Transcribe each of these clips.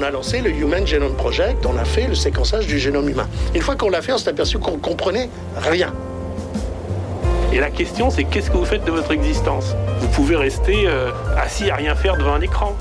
On a lancé le Human Genome Project, on a fait le séquençage du génome humain. Une fois qu'on l'a fait, on s'est aperçu qu'on comprenait rien. Et la question, c'est qu'est-ce que vous faites de votre existence? Vous pouvez rester euh, assis à rien faire devant un écran.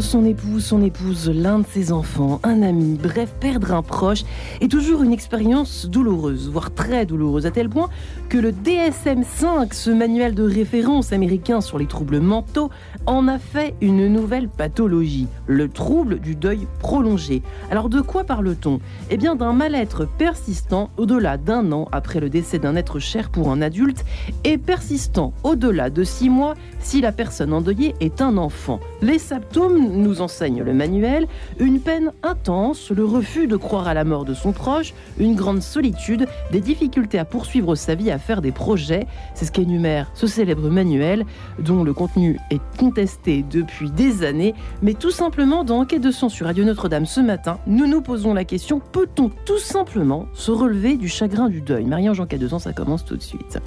Son époux, son épouse, l'un de ses enfants, un ami, bref, perdre un proche est toujours une expérience douloureuse, voire très douloureuse, à tel point que le DSM-5, ce manuel de référence américain sur les troubles mentaux, en a fait une nouvelle pathologie, le trouble du deuil prolongé. Alors de quoi parle-t-on? Eh bien d'un mal-être persistant au-delà d'un an après le décès d'un être cher pour un adulte et persistant au-delà de six mois si la personne endeuillée est un enfant. Les symptômes, nous enseigne le manuel, une peine intense, le refus de croire à la mort de son proche, une grande solitude, des difficultés à poursuivre sa vie, à faire des projets. C'est ce qu'énumère ce célèbre manuel dont le contenu est contesté depuis des années. Mais tout simplement, dans Enquête de son sur Radio Notre-Dame ce matin, nous nous posons la question peut-on tout simplement se relever du chagrin du deuil? Marie-Ange Enquête de son, ça commence tout de suite.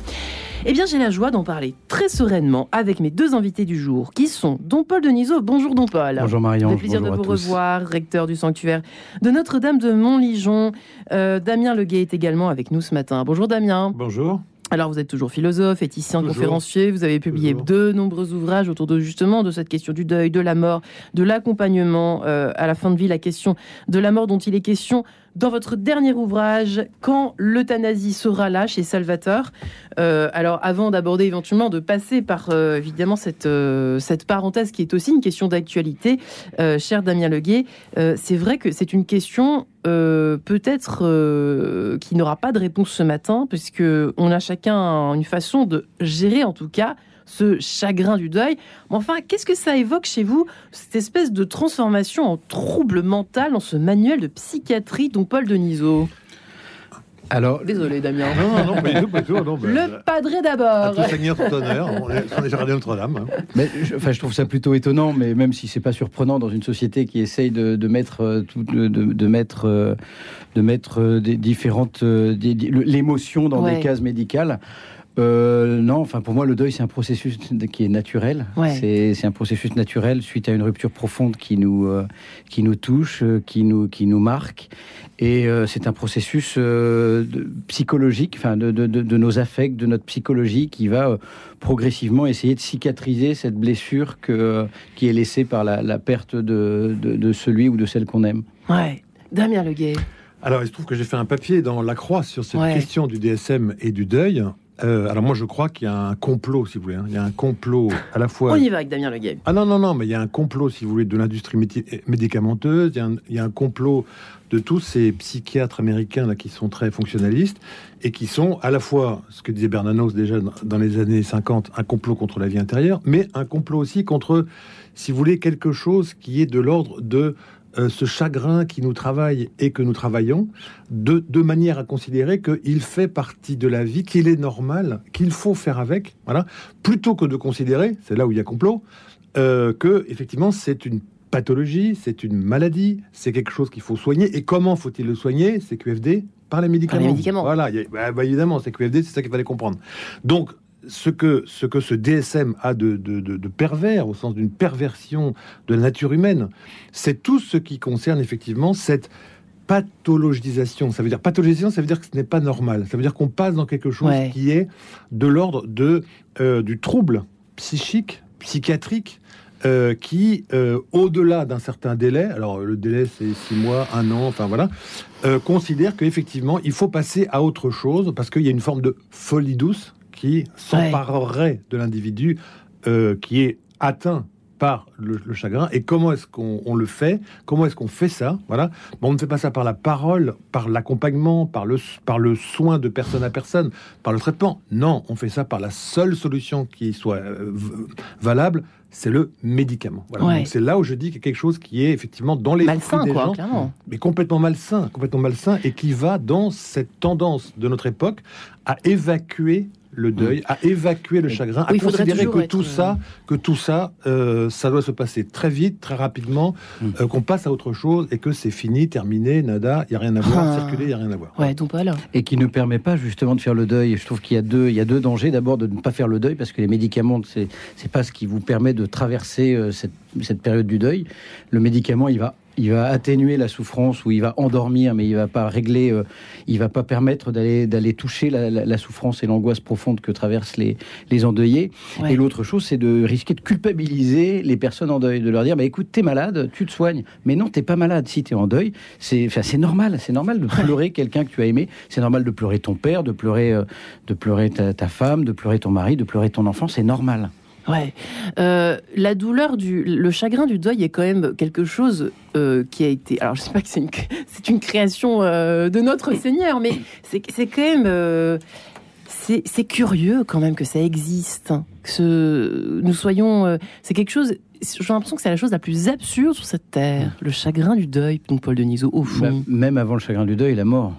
Eh bien, j'ai la joie d'en parler très sereinement avec mes deux invités du jour, qui sont Don Paul Deniso. Bonjour Don Paul. Bonjour Marion. C'est plaisir de vous revoir, recteur du sanctuaire de Notre-Dame de Montligeon. Euh, Damien Leguet est également avec nous ce matin. Bonjour Damien. Bonjour. Alors vous êtes toujours philosophe, éthicien, conférencier, vous avez publié de nombreux ouvrages autour de justement de cette question du deuil, de la mort, de l'accompagnement euh, à la fin de vie, la question de la mort dont il est question dans votre dernier ouvrage, Quand l'euthanasie sera là chez Salvateur. Euh, alors, avant d'aborder éventuellement, de passer par euh, évidemment cette, euh, cette parenthèse qui est aussi une question d'actualité, cher Damien Leguet, c'est vrai que c'est une question peut-être qui n'aura pas de réponse ce matin, puisque on a chacun une façon de gérer en tout cas ce chagrin du deuil. Mais enfin, qu'est-ce que ça évoque chez vous, cette espèce de transformation en trouble mental dans ce manuel de psychiatrie dont Paul Denisot alors, désolé Damien. Non, non, non, pas tout, non le padré d'abord. Tout Seigneur, tout honneur. On est, on est Notre-Dame. Hein. Mais je, enfin, je trouve ça plutôt étonnant, mais même si c'est pas surprenant dans une société qui essaye de, de mettre euh, tout, de, de, mettre euh, de mettre euh, des différentes l'émotion dans des cases médicales. Euh, non, enfin pour moi le deuil c'est un processus qui est naturel. C'est un processus naturel suite à une rupture profonde qui nous euh, qui nous touche, euh, qui nous qui nous marque, et c'est un processus psychologique, enfin de, de, de, nos affects, de notre psychologie qui va progressivement essayer de cicatriser cette blessure que qui est laissée par la, la perte de, de, celui ou de celle qu'on aime. Ouais, Damien Leguet. Alors, il se trouve que j'ai fait un papier dans La Croix sur cette question du DSM et du deuil. Euh, alors moi je crois qu'il y a un complot, si vous voulez. Hein. Il y a un complot à la fois. On y va avec Damien Leguet. Ah non non non, mais il y a un complot, si vous voulez, de l'industrie médicamenteuse. Il y, a un, complot de tous ces psychiatres américains là qui sont très fonctionnalistes et qui sont à la fois, ce que disait Bernanos déjà dans les années 50, un complot contre la vie intérieure, mais un complot aussi contre, si vous voulez, quelque chose qui est de l'ordre de euh, ce chagrin qui nous travaille et que nous travaillons, de, de manière à considérer qu'il fait partie de la vie, qu'il est normal, qu'il faut faire avec, voilà, plutôt que de considérer, c'est là où il y a complot, euh, que effectivement c'est une pathologie, c'est une maladie, c'est quelque chose qu'il faut soigner. Et comment faut-il le soigner? C'est QFD par les médicaments. Par les médicaments. Voilà, bah, bah, évidemment, c'est QFD, c'est ça qu'il fallait comprendre. Donc, ce que, ce que ce DSM a de, de, pervers, au sens d'une perversion de la nature humaine, c'est tout ce qui concerne effectivement cette pathologisation. Ça veut dire pathologisation, ça veut dire que ce n'est pas normal. Ça veut dire qu'on passe dans quelque chose qui est de l'ordre de euh, du trouble psychique, psychiatrique, euh, qui, euh, au-delà d'un certain délai, alors le délai c'est six mois, un an, enfin voilà, considère qu'effectivement il faut passer à autre chose parce qu'il y a une forme de folie douce qui s'emparerait de l'individu euh, qui est atteint par le, le chagrin. Et comment est-ce qu'on on le fait? Comment est-ce qu'on fait ça? Voilà. Bon, on ne fait pas ça par la parole, par l'accompagnement, par le, par le soin de personne à personne, par le traitement. Non, on fait ça par la seule solution qui soit euh, valable, c'est le médicament. Voilà. Ouais. C'est là où je dis qu'il y a quelque chose qui est effectivement dans les Malsain, des quoi, gens, clairement. mais complètement malsain, complètement malsain, et qui va dans cette tendance de notre époque à évacuer le deuil, à évacuer le chagrin, à Oui, considérer toujours que être, tout euh, ça, que tout ça, euh, ça doit se passer très vite, très rapidement, Mm. euh, qu'on passe à autre chose et que c'est fini, terminé, nada, il y a rien à voir, Ah. circuler, il y a rien à voir. Ouais, donc voilà. et qui ne permet pas justement de faire le deuil. Je trouve qu'il y a deux, il y a deux dangers. D'abord de ne pas faire le deuil parce que les médicaments, c'est c'est pas ce qui vous permet de traverser euh, cette, cette période du deuil. Le médicament, il va il va atténuer la souffrance ou il va endormir, mais il va pas régler, euh, il va pas permettre d'aller d'aller toucher la, la- la souffrance et l'angoisse profonde que traversent les, les endeuillés. Ouais. Et l'autre chose, c'est de risquer de culpabiliser les personnes en deuil, de leur dire, bah écoute, t'es malade, tu te soignes. Mais non, t'es pas malade. Si t'es en deuil, c'est normal. C'est normal de pleurer quelqu'un que tu as aimé. C'est normal de pleurer ton père, de pleurer, euh, de pleurer ta, ta femme, de pleurer ton mari, de pleurer ton enfant. C'est normal. Ouais. Euh, la douleur du, le chagrin du deuil est quand même quelque chose euh, qui a été. Alors, je sais pas que c'est une, c'est une création euh, de notre Seigneur, mais c'est, c'est quand même. c'est, c'est curieux quand même que ça existe. hein. Que nous soyons. c'est quelque chose. J'ai l'impression que c'est la chose la plus absurde sur cette terre. Le chagrin du deuil, donc Paul Denisot, au fond. Bah, même avant le chagrin du deuil, la mort.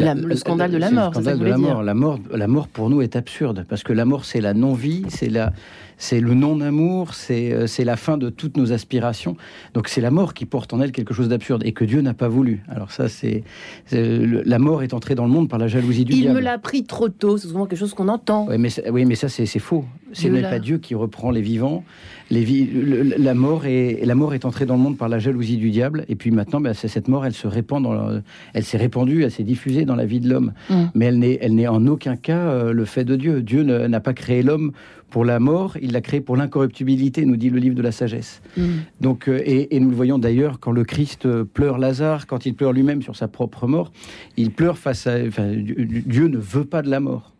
La- le scandale de la mort, Le scandale de vous la mort. La mort, la mort pour nous est absurde parce que la mort c'est la non-vie, c'est la, c'est le non-amour, c'est, euh, c'est la fin de toutes nos aspirations. Donc c'est la mort qui porte en elle quelque chose d'absurde et que Dieu n'a pas voulu. Alors ça c'est, la mort est entrée dans le monde par la jalousie du Il diable. me l'a pris trop tôt, c'est souvent quelque chose qu'on entend. Mais, oui, mais ça, c'est faux. Ce n'est pas Dieu qui reprend les vivants. Les vi- le- le- la, mort est, la mort est entrée dans le monde par la jalousie du diable. Et puis maintenant, ben, c'est- cette mort, elle se répand dans la- elle s'est répandue, elle s'est diffusée dans la vie de l'homme. Mm. Mais elle n'est, en aucun cas euh, le fait de Dieu. Dieu n'a pas créé l'homme pour la mort, il l'a créé pour l'incorruptibilité, nous dit le livre de la sagesse. Mm. Donc, euh, et, et nous le voyons d'ailleurs quand le Christ euh, pleure Lazare, quand il pleure lui-même sur sa propre mort, il pleure face à. Enfin, Dieu ne veut pas de la mort.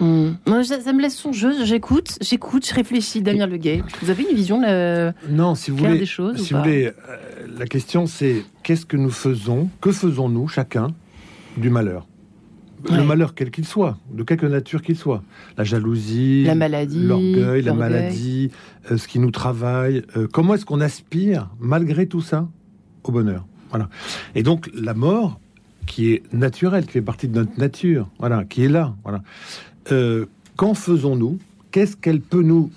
Non, ça, ça me laisse songeuse. J'écoute, j'écoute, je réfléchis. Damien Leguet, vous avez une vision euh, Non, si vous voulez, des choses si vous voulez, euh, la question c'est qu'est-ce que nous faisons, que faisons-nous chacun du malheur? Ouais. Le malheur quel qu'il soit, de quelque nature qu'il soit, la jalousie, La maladie, l'orgueil, la maladie, euh, ce qui nous travaille. euh, comment est-ce qu'on aspire, malgré tout ça, au bonheur? Voilà. Et donc la mort, qui est naturelle, qui fait partie de notre nature, voilà, qui est là, voilà. Euh, qu'en faisons-nous? Qu'est-ce qu'elle peut nous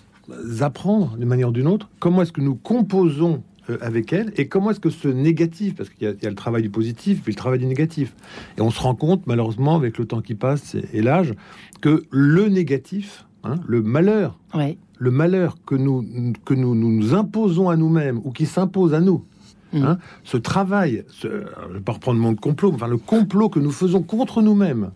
apprendre d'une manière ou d'une autre? Comment est-ce que nous composons euh, avec elle? Et comment est-ce que ce négatif, parce qu'il y, a- il y a le travail du positif, puis le travail du négatif, et on se rend compte, malheureusement, avec le temps qui passe et, et l'âge, que le négatif, hein, le malheur, Ouais. le malheur que nous, que nous, nous nous imposons à nous-mêmes ou qui s'impose à nous, Mm. hein, ce travail, ce, je ne vais pas reprendre mon complot, enfin le complot que nous faisons contre nous-mêmes,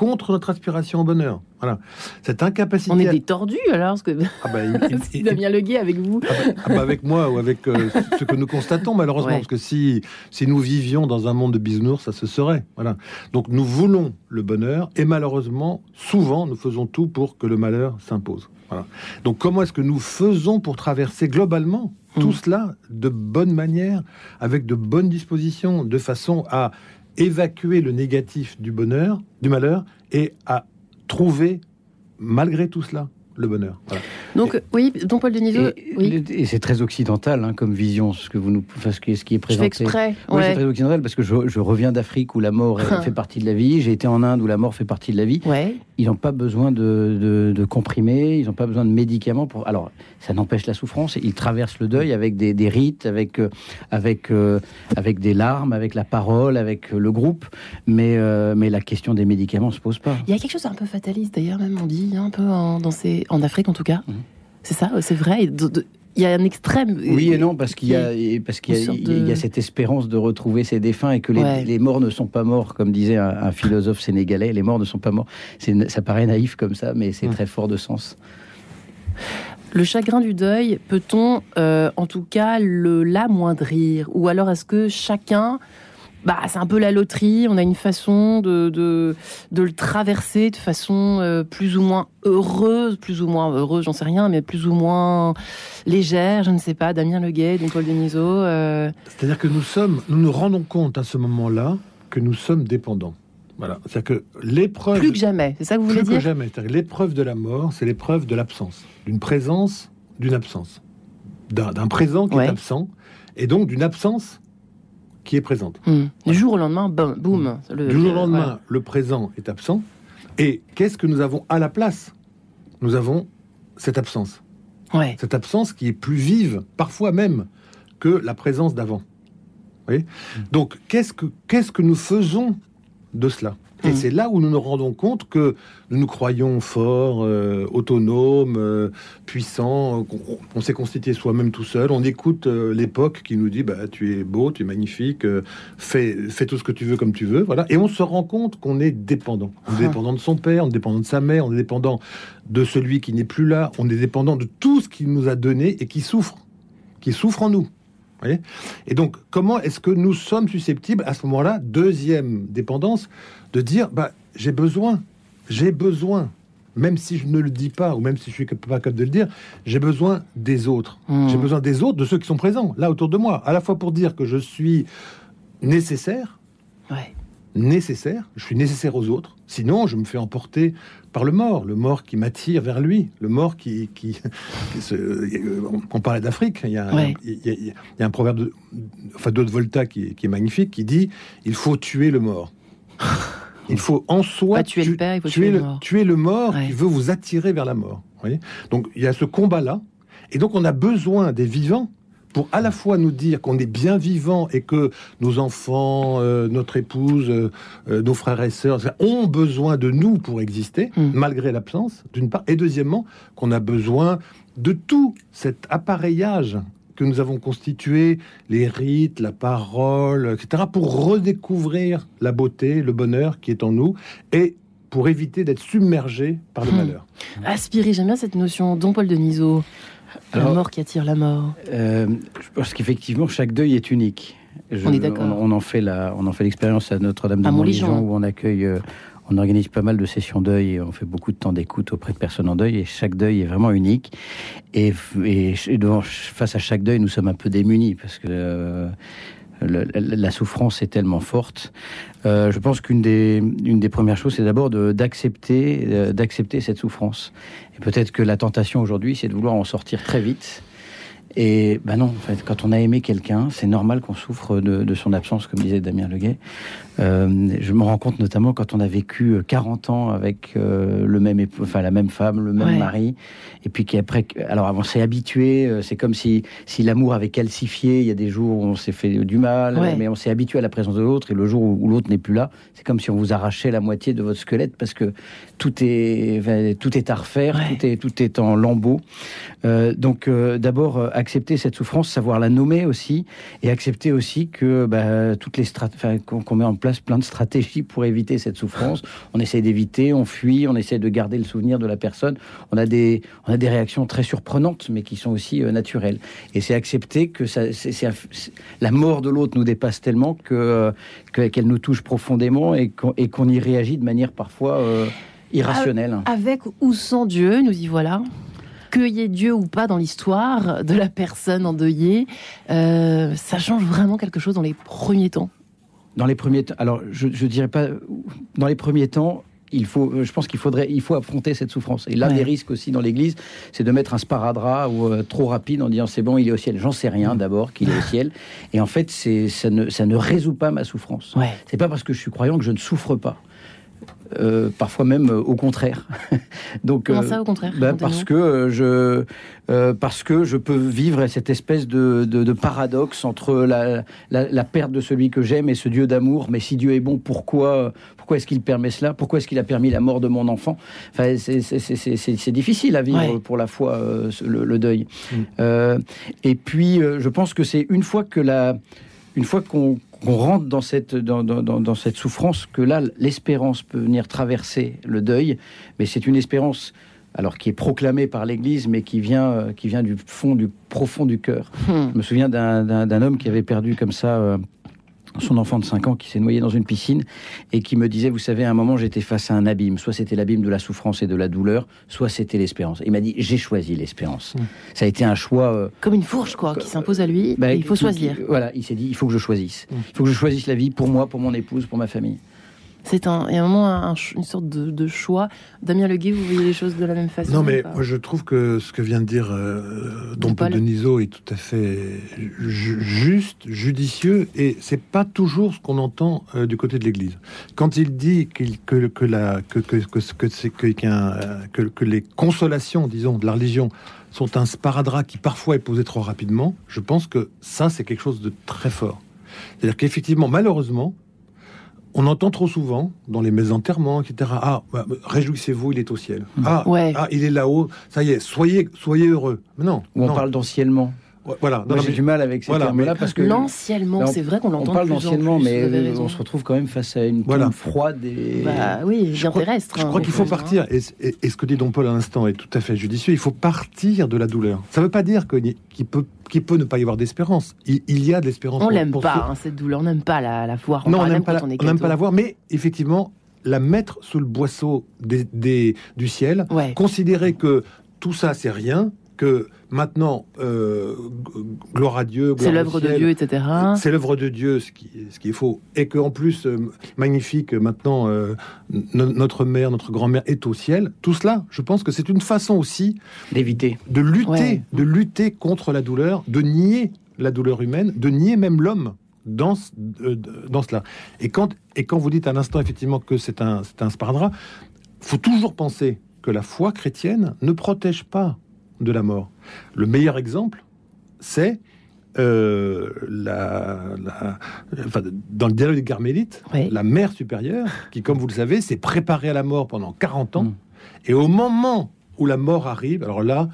contre notre aspiration au bonheur, voilà, cette incapacité. On est des tordus alors, parce que Ah bah, il- il- si Damien Leguet avec vous. ah bah, ah bah, avec moi ou avec euh, ce que nous constatons malheureusement Ouais. parce que si si nous vivions dans un monde de bisounours ça se serait voilà donc nous voulons le bonheur et malheureusement souvent nous faisons tout pour que le malheur s'impose voilà donc comment est-ce que nous faisons pour traverser globalement Mm. tout cela de bonne manière avec de bonnes dispositions de façon à évacuer le négatif du bonheur du malheur et à trouver malgré tout cela le bonheur voilà. Donc, oui, donc Paul Denisot, Et, oui, et c'est très occidental hein, comme vision, ce que vous nous, enfin, ce qui est, ce qui est je présenté. fais exprès. Oui, c'est très occidental parce que je, je reviens d'Afrique où la mort est- fait partie de la vie. J'ai été en Inde où la mort fait partie de la vie. Ouais. Ils n'ont pas besoin de, de, de comprimés, ils n'ont pas besoin de médicaments. Pour... Alors, ça n'empêche la souffrance. Ils traversent le deuil avec des, des rites, avec, euh, avec, euh, avec des larmes, avec la parole, avec euh, le groupe. Mais, euh, mais la question des médicaments ne se pose pas. Il y a quelque chose d'un peu fataliste d'ailleurs, même on dit, un peu en, dans ces, en Afrique en tout cas. Mhm. C'est ça, c'est vrai. Il y a un extrême. Oui et non, parce qu'il y a, parce qu'il y a, y cette espérance de retrouver ses défunts et que les, Ouais. les morts ne sont pas morts, comme disait un, un philosophe sénégalais. Les morts ne sont pas morts. Ça paraît naïf comme ça, mais c'est très fort de sens. Le chagrin du deuil, peut-on euh, en tout cas le l'amoindrir? Ou alors est-ce que chacun bah, c'est un peu la loterie. On a une façon de, de, de le traverser de façon euh, plus ou moins heureuse, plus ou moins heureuse, j'en sais rien, mais plus ou moins légère, je ne sais pas. Damien Leguet, Don Paul Denisot. Euh... C'est-à-dire que nous sommes, nous nous rendons compte à ce moment-là que nous sommes dépendants. Voilà. C'est-à-dire que l'épreuve. Plus que jamais, c'est ça que vous voulez plus dire? que jamais. C'est-à-dire que l'épreuve de la mort, c'est l'épreuve de l'absence, d'une présence, d'une absence, d'un d'un présent qui Ouais. est absent, et donc d'une absence qui est présente. Hmm. Du jour au lendemain, boum, boum. Le- Du jour au le- lendemain, voilà. le présent est absent. Et qu'est-ce que nous avons à la place? Nous avons cette absence. Ouais. Cette absence qui est plus vive, parfois même, que la présence d'avant. Voyez? Donc, qu'est-ce que, qu'est-ce que nous faisons de cela? Et Mm. c'est là où nous nous rendons compte que nous nous croyons forts, euh, autonomes, euh, puissants, qu'on on s'est constitué soi-même tout seul. On écoute euh, l'époque qui nous dit bah, Tu es beau, tu es magnifique, euh, fais, fais tout ce que tu veux comme tu veux. Voilà. Et on se rend compte qu'on est dépendant. On est Ah. dépendant de son père, on est dépendant de sa mère, on est dépendant de celui qui n'est plus là, on est dépendant de tout ce qu'il nous a donné et qui souffre, qui souffre en nous. Voyez? Et donc, comment est-ce que nous sommes susceptibles à ce moment-là, deuxième dépendance, de dire bah, j'ai besoin, j'ai besoin, même si je ne le dis pas ou même si je suis pas capable de le dire, j'ai besoin des autres. Hmm. J'ai besoin des autres, de ceux qui sont présents là autour de moi, à la fois pour dire que je suis nécessaire, Ouais. nécessaire, je suis nécessaire aux autres, sinon je me fais emporter par le mort, le mort qui m'attire vers lui, le mort qui... qui, qui se- on- on parlait d'Afrique, il y, a, un- Ouais. il, y a, il y a un proverbe de, enfin, d'Haute Volta qui est magnifique, qui dit « il faut tuer le mort ». Il faut en soi Pas tuer le tu- père, il faut tuer le mort. tuer le mort Ouais. qui veut vous attirer vers la mort. voyez donc il y a ce combat-là, et donc on a besoin des vivants pour à la fois nous dire qu'on est bien vivant et que nos enfants, euh, notre épouse, euh, euh, nos frères et sœurs ont besoin de nous pour exister, Mm. malgré l'absence, d'une part, et deuxièmement, qu'on a besoin de tout cet appareillage que nous avons constitué, les rites, la parole, etc., pour redécouvrir la beauté, le bonheur qui est en nous, et pour éviter d'être submergé par le Hmm. malheur. Aspirer, j'aime bien cette notion. Don Paul Denisot. La Alors- mort qui attire la mort. Euh, je pense qu'effectivement, chaque deuil est unique. Je- On est d'accord. On, on en fait la, on en fait l'expérience à Notre-Dame de. Montligeon où on accueille, euh, on organise pas mal de sessions deuil et on fait beaucoup de temps d'écoute auprès de personnes en deuil et chaque deuil est vraiment unique. Et, et, devant, face à chaque deuil, nous sommes un peu démunis parce que euh, la, souffrance est tellement forte. Euh, je pense qu'une des, une des premières choses, c'est d'abord euh, d'accepter cette souffrance. Et peut-être que la tentation aujourd'hui, c'est de vouloir en sortir très vite. Et ben non, en fait, quand on a aimé quelqu'un, c'est normal qu'on souffre de, de son absence, comme disait Damien Leguet. Euh, je me rends compte notamment quand on a vécu euh, 40 ans avec euh, le même enfin la même femme, le même Ouais. mari, et puis qu'après, alors on s'est habitué. euh, C'est comme si si l'amour avait calcifié. Il y a des jours où on s'est fait du mal, Ouais. mais on s'est habitué à la présence de l'autre. Et le jour où, où l'autre n'est plus là, c'est comme si on vous arrachait la moitié de votre squelette parce que tout est tout est à refaire, Ouais. tout est tout est en lambeaux. Euh, donc euh, d'abord euh, accepter cette souffrance, savoir la nommer aussi, et accepter aussi que bah, toutes les strat- enfin, qu'on qu'on met en place plein de stratégies pour éviter cette souffrance. On essaie d'éviter, on fuit, on essaie de garder le souvenir de la personne. On a des on a des réactions très surprenantes, mais qui sont aussi euh, naturelles. Et c'est accepter que la mort de l'autre nous dépasse tellement que euh, que- qu'elle nous touche profondément et qu'on y réagit de manière parfois euh, irrationnelle. Avec ou sans Dieu, nous y voilà. Qu'il y ait Dieu ou pas dans l'histoire de la personne endeuillée, ça change vraiment quelque chose dans les premiers temps. Dans les premiers temps, alors je, je dirais pas, dans les premiers temps, il faut, euh, je pense qu'il faudrait, il faut affronter cette souffrance. Et l'un Ouais. des risques aussi dans l'Église, c'est de mettre un sparadrap ou euh, trop rapide en disant c'est bon, il est au ciel. J'en sais rien d'abord qu'il est au ciel. Et en fait, c'est, ça ne, ça ne résout pas ma souffrance. Ouais. C'est pas parce que je suis croyant que je ne souffre pas. Euh, parfois même euh, au contraire. Donc, Comment euh, ça, au contraire racontez-nous parce que je parce que je peux vivre cette espèce de, de, de paradoxe entre la, la, la perte de celui que j'aime et ce Dieu d'amour. Mais si Dieu est bon, pourquoi pourquoi est-ce qu'il permet cela? Pourquoi est-ce qu'il a permis la mort de mon enfant? Enfin, c'est- difficile à vivre Ouais. pour la foi le, le deuil. Mm. Et puis, je pense que c'est une fois que la une fois qu'on qu'on rentre dans cette, dans, dans, dans- cette souffrance, que là, l'espérance peut venir traverser le deuil, mais c'est une espérance alors qui est proclamée par l'Église, mais qui vient, euh, qui vient du fond, du profond du cœur. Hmm. Je me souviens d'un- d'un d'un homme qui avait perdu comme ça euh, son enfant de 5 ans qui s'est noyé dans une piscine et qui me disait, vous savez, à un moment j'étais face à un abîme, soit c'était l'abîme de la souffrance et de la douleur, soit c'était l'espérance. Il m'a dit, j'ai choisi l'espérance. Mmh. Ça a été un choix... euh, Comme une fourche, quoi, qui s'impose à lui. bah, il faut choisir. qui- voilà, il s'est dit, il faut que je choisisse. Mmh. Il faut que je choisisse la vie pour moi, pour mon épouse, pour ma famille. C'est un, il y a un moment un- une sorte de, de choix. Damien Leguet, vous voyez les choses de la même façon Non, mais moi, je trouve que ce que vient de dire euh, Don Deniso est tout à fait ju- juste, judicieux, et c'est pas toujours ce qu'on entend euh, du côté de l'Église. Quand il dit qu'il- que, que, la, que, que, que, que, c'est- que, qu'un, euh, que, que les consolations, disons, de la religion sont un sparadrap qui parfois est posé trop rapidement, je pense que ça, c'est quelque chose de très fort. C'est-à-dire qu'effectivement, malheureusement, on entend trop souvent dans les d'enterrement, etc. Ah, bah, réjouissez-vous, il est au ciel. Ah, Ouais. ah, il est là-haut. Ça y est, soyez, soyez heureux. Mais non. On non. parle d'anciennement. Voilà. Non, Moi, j'ai du mal avec ces Voilà, termes-là mais- parce que L'anciennement, Là, on- c'est vrai qu'on on l'entend parle plus en d'anciennement, mais on se retrouve quand même face à une Voilà. tombe froide et Bah oui, bien crois- terrestre. Je hein, crois qu'il faut on partir, et, et- et ce que dit Don Paul à l'instant est tout à fait judicieux, il faut partir de la douleur. Ça ne veut pas dire qu'il peut, qu'il peut ne pas y avoir d'espérance. Il, il y a de l'espérance. On pour pas, hein, cette douleur. On n'aime pas la, la voir. On non, on parle n'aime pas, la- on on n'aime pas voir, mais effectivement, la mettre sous le boisseau des, des- du ciel, Ouais. considérer que tout ça, c'est rien, que maintenant, euh, gloire à Dieu, C'est l'œuvre de Dieu, etc. C'est l'œuvre de Dieu, ce qui, ce qui est faux. Et qu'en plus, euh, magnifique, maintenant, euh, no- notre mère, notre grand-mère est au ciel. Tout cela, je pense que c'est une façon aussi d'éviter. de lutter, Ouais. de lutter contre la douleur, de nier la douleur humaine, de nier même l'homme dans, ce- euh, dans cela. Et quand, et quand vous dites à l'instant, effectivement, que c'est un, c'est un sparadrap, faut toujours penser que la foi chrétienne ne protège pas de la mort. Le meilleur exemple, c'est euh, la, la- enfin, dans le dialogue des Carmélites, la mère supérieure, qui, comme vous le savez, s'est préparée à la mort pendant 40 ans, Mm. et au moment où la mort arrive, alors là,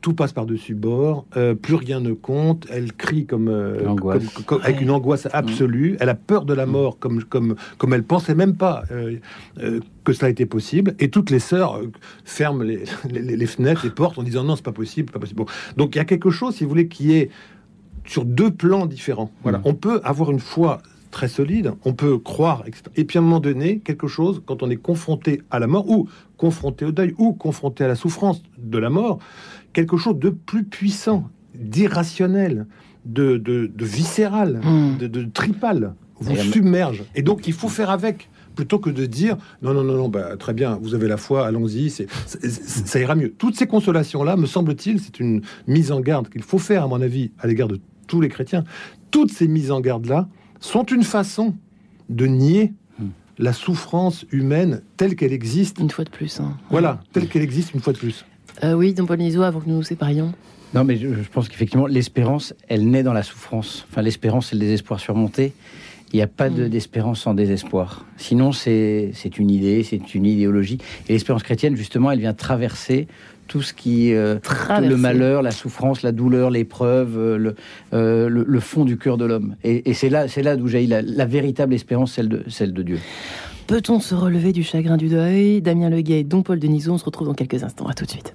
tout passe par-dessus bord, euh, plus rien ne compte, elle crie comme, euh, L'angoisse. comme- comme- avec une angoisse absolue, elle a peur de la mort comme, comme, comme elle pensait même pas euh, euh, que cela était possible, et toutes les sœurs euh, ferment les, les- les fenêtres, les portes en disant non, c'est pas possible, pas possible. Bon. Donc il y a quelque chose, si vous voulez, qui est sur deux plans différents. Voilà. Mm. On peut avoir une foi très solide, on peut croire, etc. Et puis à un moment donné, quelque chose, quand on est confronté à la mort, ou confronté au deuil, ou confronté à la souffrance de la mort, quelque chose de plus puissant, d'irrationnel, de, de, de viscéral, Mm. de, de tripal, vous Et submerge. Et donc il faut faire avec. Plutôt que de dire non, non, non, non, bah, très bien, vous avez la foi, allons-y, c'est, ça ira mieux. Toutes ces consolations-là, me semble-t-il, c'est une mise en garde qu'il faut faire, à mon avis, à l'égard de tous les chrétiens. Toutes ces mises en garde-là sont une façon de nier Hmm. la souffrance humaine telle qu'elle existe. Une fois de plus. hein. Voilà, telle qu'elle existe une fois de plus. Euh, oui, Don Paul Niso, avant que nous nous séparions. Non, mais je, je pense qu'effectivement, l'espérance, elle naît dans la souffrance. Enfin, l'espérance, c'est le désespoir surmonté. Il n'y a pas Mm. d'espérance sans désespoir. Sinon, c'est une idée, c'est une idéologie. Et l'espérance chrétienne, justement, elle vient traverser tout ce qui... euh, le malheur, la souffrance, la douleur, l'épreuve, euh, le, euh, le, le fond du cœur de l'homme. Et, et c'est là, c'est là d'où jaillit la, la véritable espérance, celle de, celle de Dieu. Peut-on se relever du chagrin du deuil? Damien Leguet et Don Paul Denisot, on se retrouve dans quelques instants. À tout de suite.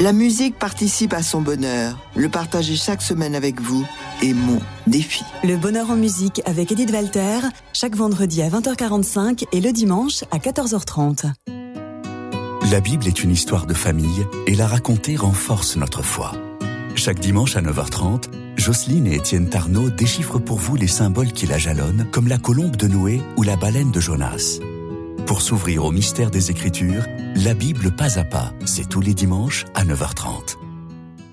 La musique participe à son bonheur. Le partager chaque semaine avec vous est mon défi. Le bonheur en musique avec Edith Walter, chaque vendredi à 20h45 et le dimanche à 14h30. La Bible est une histoire de famille et la raconter renforce notre foi. Chaque dimanche à 9h30, Jocelyne et Étienne Tarnot déchiffrent pour vous les symboles qui la jalonnent, comme la colombe de Noé ou la baleine de Jonas. Pour s'ouvrir au mystère des Écritures, la Bible pas à pas, c'est tous les dimanches à 9h30.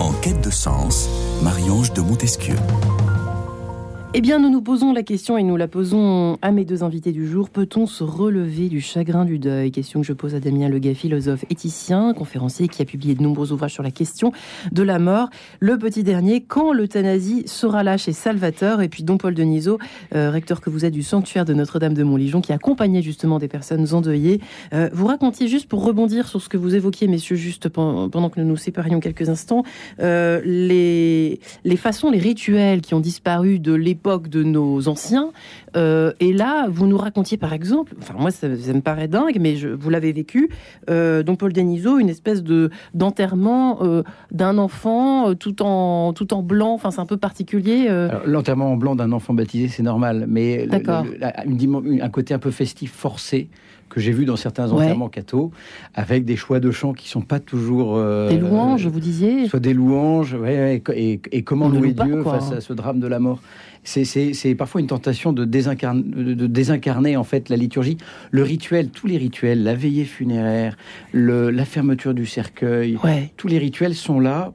En quête de sens, Marie-Ange de Montesquieu. Eh bien, nous nous posons la question et nous la posons à mes deux invités du jour. Peut-on se relever du chagrin du deuil? Question que je pose à Damien Leguet, philosophe éthicien, conférencier qui a publié de nombreux ouvrages sur la question de la mort. Le petit dernier, quand l'euthanasie sera là chez Salvateur Et puis Don Paul Denisot, euh, recteur que vous êtes du sanctuaire de Notre-Dame de Montligeon, qui accompagnait justement des personnes endeuillées. Euh, vous racontiez juste pour rebondir sur ce que vous évoquiez, messieurs, juste pendant que nous nous séparions quelques instants, euh, les, les façons, les rituels qui ont disparu de l'époque de nos anciens. Euh, et là, vous nous racontiez par exemple, enfin moi ça, me paraît dingue, mais je, vous l'avez vécu, euh, donc Paul Denisot, une espèce de d'enterrement euh, d'un enfant euh, tout en tout en blanc. Enfin c'est un peu particulier. L'enterrement en blanc d'un enfant baptisé, c'est normal, mais un côté un peu festif forcé que j'ai vu dans certains enterrements ouais. avec des choix de chants qui sont pas toujours des louanges, vous disiez, soit des louanges, ouais, et, et, comment louer Dieu face à ce drame de la mort c'est parfois une tentation de désincarner, de désincarner, en fait la liturgie. Le rituel, tous les rituels, la veillée funéraire, le, la fermeture du cercueil, tous les rituels sont là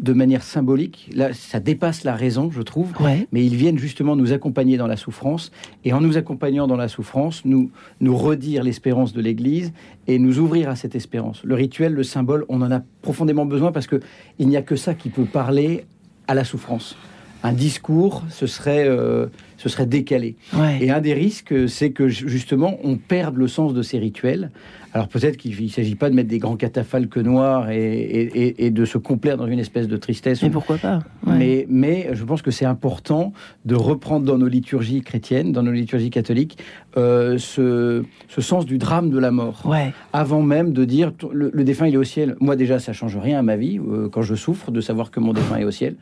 de manière symbolique. Là, ça dépasse la raison, je trouve, mais ils viennent justement nous accompagner dans la souffrance. Et en nous accompagnant dans la souffrance, nous, nous redire l'espérance de l'Église et nous ouvrir à cette espérance. Le rituel, le symbole, on en a profondément besoin parce que il n'y a que ça qui peut parler à la souffrance un discours, ce serait, euh, ce serait décalé. Et un des risques, c'est que justement, on perde le sens de ces rituels alors peut-être qu'il ne s'agit pas de mettre des grands catafalques noirs et, de se complaire dans une espèce de tristesse. Mais pourquoi pas mais, mais je pense que c'est important de reprendre dans nos liturgies chrétiennes, dans nos liturgies catholiques, euh, ce, sens du drame de la mort. Ouais. Avant même de dire le, défunt il est au ciel. Moi déjà ça change rien à ma vie euh, quand je souffre de savoir que mon défunt est au ciel.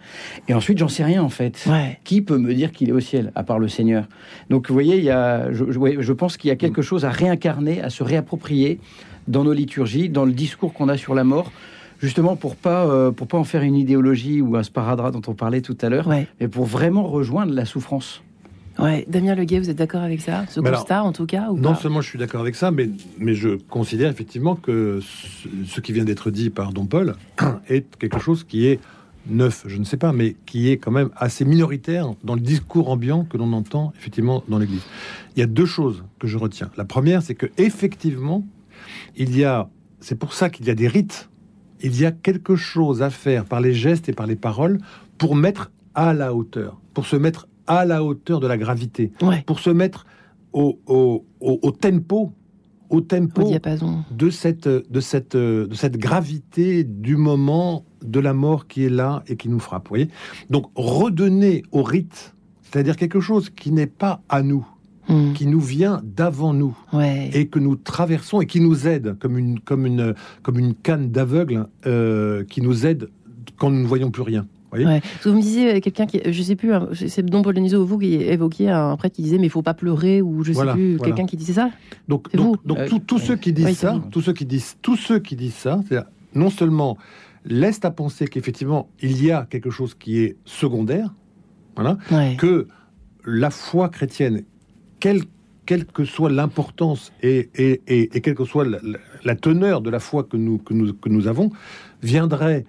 Et ensuite j'en sais rien en fait. Qui peut me dire qu'il est au ciel à part le Seigneur? Donc vous voyez, il y a, je, je pense qu'il y a quelque chose à réincarner, à se réapproprier dans nos liturgies, dans le discours qu'on a sur la mort, justement pour pas euh, pour pas en faire une idéologie ou un sparadrap dont on parlait tout à l'heure, mais pour vraiment rejoindre la souffrance. Ouais, Damien Leguet, vous êtes d'accord avec ça? Ce constat, en tout cas ou Non seulement je suis d'accord avec ça, mais, mais je considère effectivement que ce, ce qui vient d'être dit par Don Paul est quelque chose qui est neuf, je ne sais pas, mais qui est quand même assez minoritaire dans le discours ambiant que l'on entend effectivement dans l'Église. Il y a deux choses que je retiens. La première, c'est que effectivement, il y a, c'est pour ça qu'il y a des rites. Il y a quelque chose à faire par les gestes et par les paroles pour mettre à la hauteur, pour se mettre à la hauteur de la gravité, pour se mettre au, au, au, tempo au tempo de cette, de, cette, de cette gravité du moment de la mort qui est là et qui nous frappe. Voyez? Donc redonner au rite, c'est-à-dire quelque chose qui n'est pas à nous, Hmm. qui nous vient d'avant nous. Et que nous traversons et qui nous aide comme une, comme une, comme une canne d'aveugle euh, qui nous aide quand nous ne voyons plus rien. Vous me disiez euh, quelqu'un qui, je sais plus, hein, c'est Don Polonizo vous qui évoquiez un prêtre qui disait mais il faut pas pleurer ou je sais plus quelqu'un qui disait ça? Donc, donc, donc tous ceux qui disent ça, tous ceux qui disent, tous ceux qui disent ça, non seulement laissent à penser qu'effectivement il y a quelque chose qui est secondaire, voilà, que la foi chrétienne quelle, que soit l'importance et, quelle que soit la, teneur de la foi que nous, que nous, que nous avons, viendrait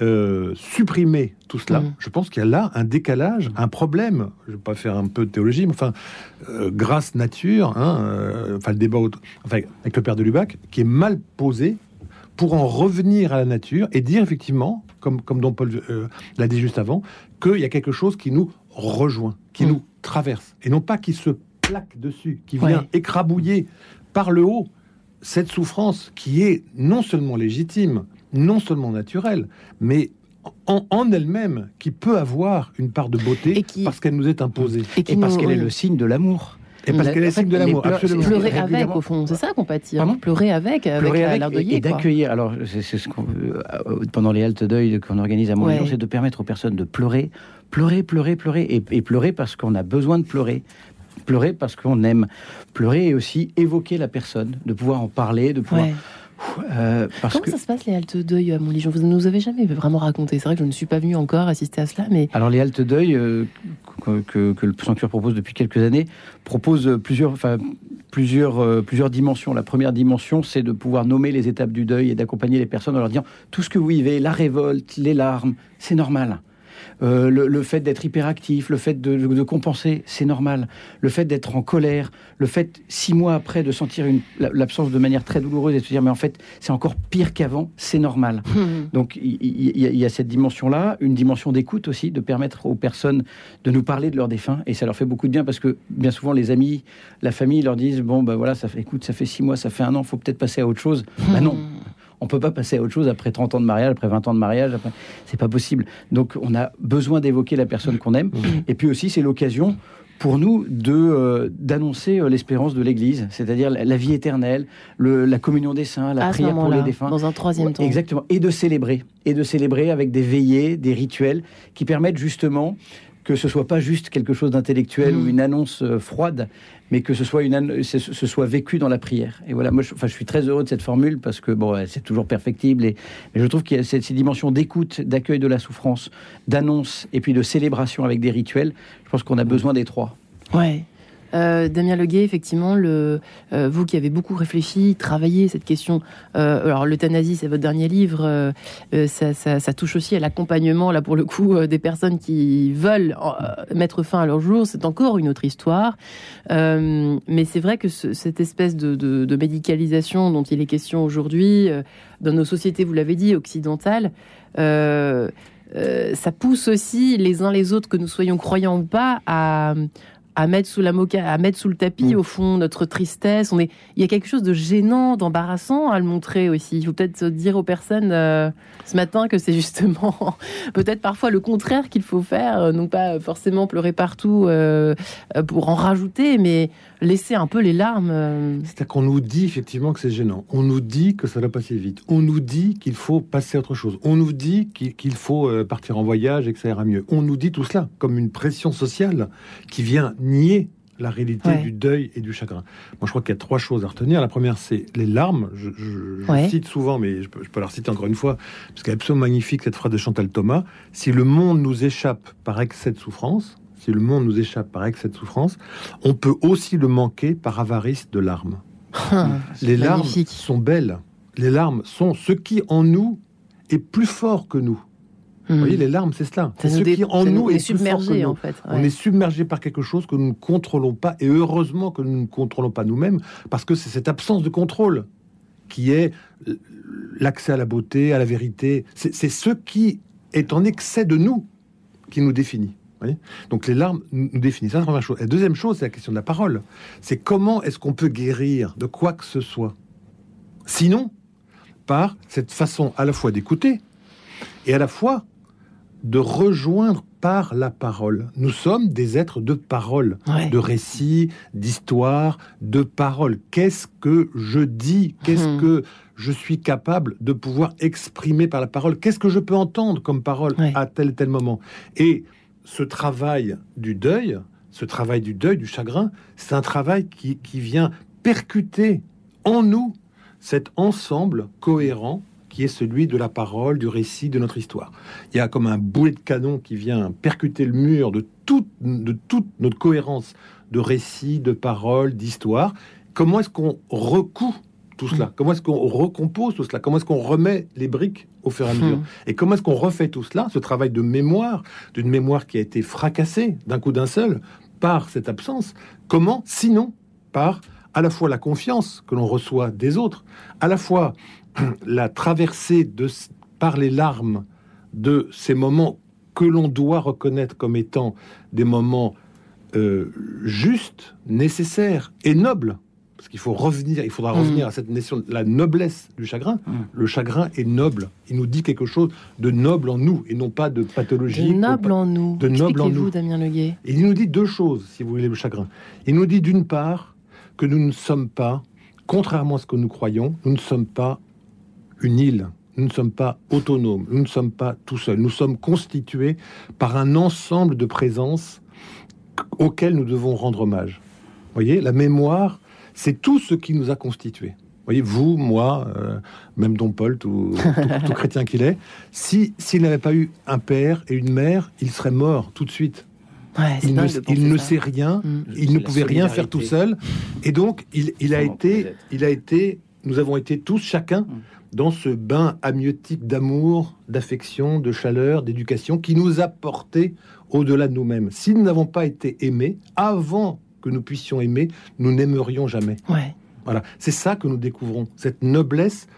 euh, supprimer tout cela. Mm. Je pense qu'il y a là un décalage, un problème. Je ne vais pas faire un peu de théologie, mais enfin, euh, grâce nature, hein, euh, enfin le débat avec le père de Lubac, qui est mal posé pour en revenir à la nature et dire effectivement, comme, comme Don Paul l'a dit juste avant, qu'il y a quelque chose qui nous rejoint, qui mm. nous traverse, et non pas qui se plaque dessus, qui vient écrabouiller par le haut cette souffrance qui est non seulement légitime, non seulement naturelle, mais en, elle-même, qui peut avoir une part de beauté parce qu'elle nous est imposée. Et, parce qu'elle est le signe de l'amour. Et parce qu'elle est signe de l'amour, absolument. Pleurer avec, au fond, c'est ça qu'on pâtit. Hein. Pleurer avec, avec, avec et, et d'accueillir. Alors, c'est ce qu'on euh, pendant les haltes deuil qu'on organise à Montréal, Ouais. c'est de permettre aux personnes de pleurer, pleurer, pleurer, pleurer, et, et pleurer parce qu'on a besoin de pleurer. Pleurer parce qu'on aime. Pleurer et aussi évoquer la personne, de pouvoir en parler, de pouvoir. Ouais. Euh, parce Comment que ça se passe les haltes deuil à Montligeon Vous ne nous avez jamais vraiment raconté. C'est vrai que je ne suis pas venue encore assister à cela, mais Alors les haltes deuil euh, que, que- que le sanctuaire propose depuis quelques années propose euh, plusieurs, enfin, plusieurs, euh, plusieurs dimensions. La première dimension, c'est de pouvoir nommer les étapes du deuil et d'accompagner les personnes en leur disant tout ce que vous vivez, la révolte, les larmes, c'est normal. Euh, le, le fait d'être hyperactif, le fait de, de compenser, c'est normal. Le fait d'être en colère, le fait six mois après de sentir l'absence de manière très douloureuse et de se dire mais en fait c'est encore pire qu'avant, c'est normal. Donc il y, a- il y a cette dimension-là, une dimension d'écoute aussi, de permettre aux personnes de nous parler de leurs défunts, et ça leur fait beaucoup de bien parce que bien souvent les amis, la famille leur disent bon ben voilà ça fait écoute ça fait six mois, ça fait un an, faut peut-être passer à autre chose. Bah non. On peut pas passer à autre chose après 30 ans de mariage, après 20 ans de mariage, après... c'est pas possible. Donc on a besoin d'évoquer la personne qu'on aime. Et puis aussi c'est l'occasion pour nous de euh, d'annoncer euh, l'espérance de l'Église, c'est-à-dire la, la vie éternelle, le- la communion des saints, la à prière pour les défunts. dans un troisième Ouais, temps. Exactement. Et de célébrer. Et de célébrer avec des veillées, des rituels qui permettent justement que ce soit pas juste quelque chose d'intellectuel ou une annonce euh, froide, mais que ce soit, une ce, ce soit vécu dans la prière. Et voilà, moi je, enfin, je suis très heureux de cette formule parce que bon, c'est toujours perfectible. Et, mais je trouve qu'il y a cette- ces dimensions d'écoute, d'accueil de la souffrance, d'annonce et puis de célébration avec des rituels. Je pense qu'on a besoin des trois. Ouais. Euh, Damien Leguet, effectivement, euh, vous qui avez beaucoup réfléchi, travaillé cette question. euh, alors, l'euthanasie, c'est votre dernier livre. ça, touche aussi à l'accompagnement, là, pour le coup, des personnes qui veulent mettre fin à leur jour. C'est encore une autre histoire. Mais c'est vrai que ce- cette espèce de, médicalisation dont il est question aujourd'hui, dans nos sociétés, vous l'avez dit, occidentales, ça pousse aussi les uns les autres, que nous soyons croyants ou pas, à, à mettre sous la moca, à mettre sous le tapis, au fond, notre tristesse. On est, il y a quelque chose de gênant, d'embarrassant à le montrer aussi. Il faut peut-être dire aux personnes euh, ce matin que c'est justement peut-être parfois le contraire qu'il faut faire, euh, non pas forcément pleurer partout euh, pour en rajouter, mais laisser un peu les larmes. C'est-à-dire qu'on nous dit effectivement que c'est gênant. On nous dit que ça doit passer vite. On nous dit qu'il faut passer à autre chose. On nous dit qu'il faut partir en voyage et que ça ira mieux. On nous dit tout cela comme une pression sociale qui vient nier la réalité Ouais. du deuil et du chagrin. Moi, je crois qu'il y a trois choses à retenir. La première, c'est les larmes. Je, je- je Ouais. cite souvent, mais je peux, je peux la reciter encore une fois, parce qu'elle est absolument magnifique, cette phrase de Chantal Thomas. Si le monde nous échappe par excès de souffrance, si le monde nous échappe par excès de souffrance, on peut aussi le manquer par avarice de larmes. Les larmes Magnifique. sont belles. Les larmes sont ce qui en nous est plus fort que nous. Vous voyez, les larmes, c'est cela. Hmm. Ça C'est ce qui en ça nous est, submergé, en fait, On est submergé par quelque chose que nous ne contrôlons pas, et heureusement que nous ne contrôlons pas nous-mêmes, parce que c'est cette absence de contrôle qui est l'accès à la beauté, à la vérité. C'est ce qui est en excès de nous qui nous définit. voyez Donc les larmes nous définissent. C'est la première chose. Et la deuxième chose, c'est la question de la parole. C'est comment est-ce qu'on peut guérir de quoi que ce soit? Sinon, par cette façon à la fois d'écouter et à la fois de rejoindre par la parole. Nous sommes des êtres de parole, de récits, d'histoires, de paroles. Qu'est-ce que je dis? Qu'est-ce Hmm. que je suis capable de pouvoir exprimer par la parole? Qu'est-ce que je peux entendre comme parole à tel tel moment? Et ce travail du deuil, ce travail du deuil, du chagrin, c'est un travail qui, qui vient percuter en nous cet ensemble cohérent qui est celui de la parole, du récit, de notre histoire. Il y a comme un boulet de canon qui vient percuter le mur de toute, de toute notre cohérence de récit, de parole, d'histoire. Comment est-ce qu'on recoue tout cela? Comment est-ce qu'on recompose tout cela? Comment est-ce qu'on remet les briques au fur et à mesure? Hmm. Et comment est-ce qu'on refait tout cela Ce travail de mémoire, d'une mémoire qui a été fracassée d'un coup d'un seul par cette absence? Comment Sinon par à la fois la confiance que l'on reçoit des autres, à la fois la traversée de, par les larmes de ces moments que l'on doit reconnaître comme étant des moments euh, justes, nécessaires et nobles. parce qu'il faut revenir, il faudra Mm. revenir à cette notion, la noblesse du chagrin. Le chagrin est noble. Il nous dit quelque chose de noble en nous et non pas de De pathologie. noble en nous. De noble en Expliquez-vous, nous. Damien Leguet. Et il nous dit deux choses, si vous voulez, le chagrin. Il nous dit d'une part que nous ne sommes pas, contrairement à ce que nous croyons, nous ne sommes pas une île. Nous ne sommes pas autonomes, nous ne sommes pas tout seuls. Nous sommes constitués par un ensemble de présences auxquelles nous devons rendre hommage. Vous voyez, la mémoire, c'est tout ce qui nous a constitués. Vous voyez, vous, moi, euh, même Don Paul, tout, tout- tout chrétien qu'il est, si s'il n'avait pas eu un père et une mère, il serait mort tout de suite. Ouais, il ne, il sait rien, Mm. il ne la pouvait rien faire tout seul, et donc il, il a été, peut-être. il a été, nous avons été tous chacun dans ce bain amniotique d'amour, d'affection, de chaleur, d'éducation qui nous a portés au-delà de nous-mêmes. Si nous n'avons pas été aimés avant que nous puissions aimer, nous n'aimerions jamais. Ouais. Voilà, c'est ça que nous découvrons, cette noblesse,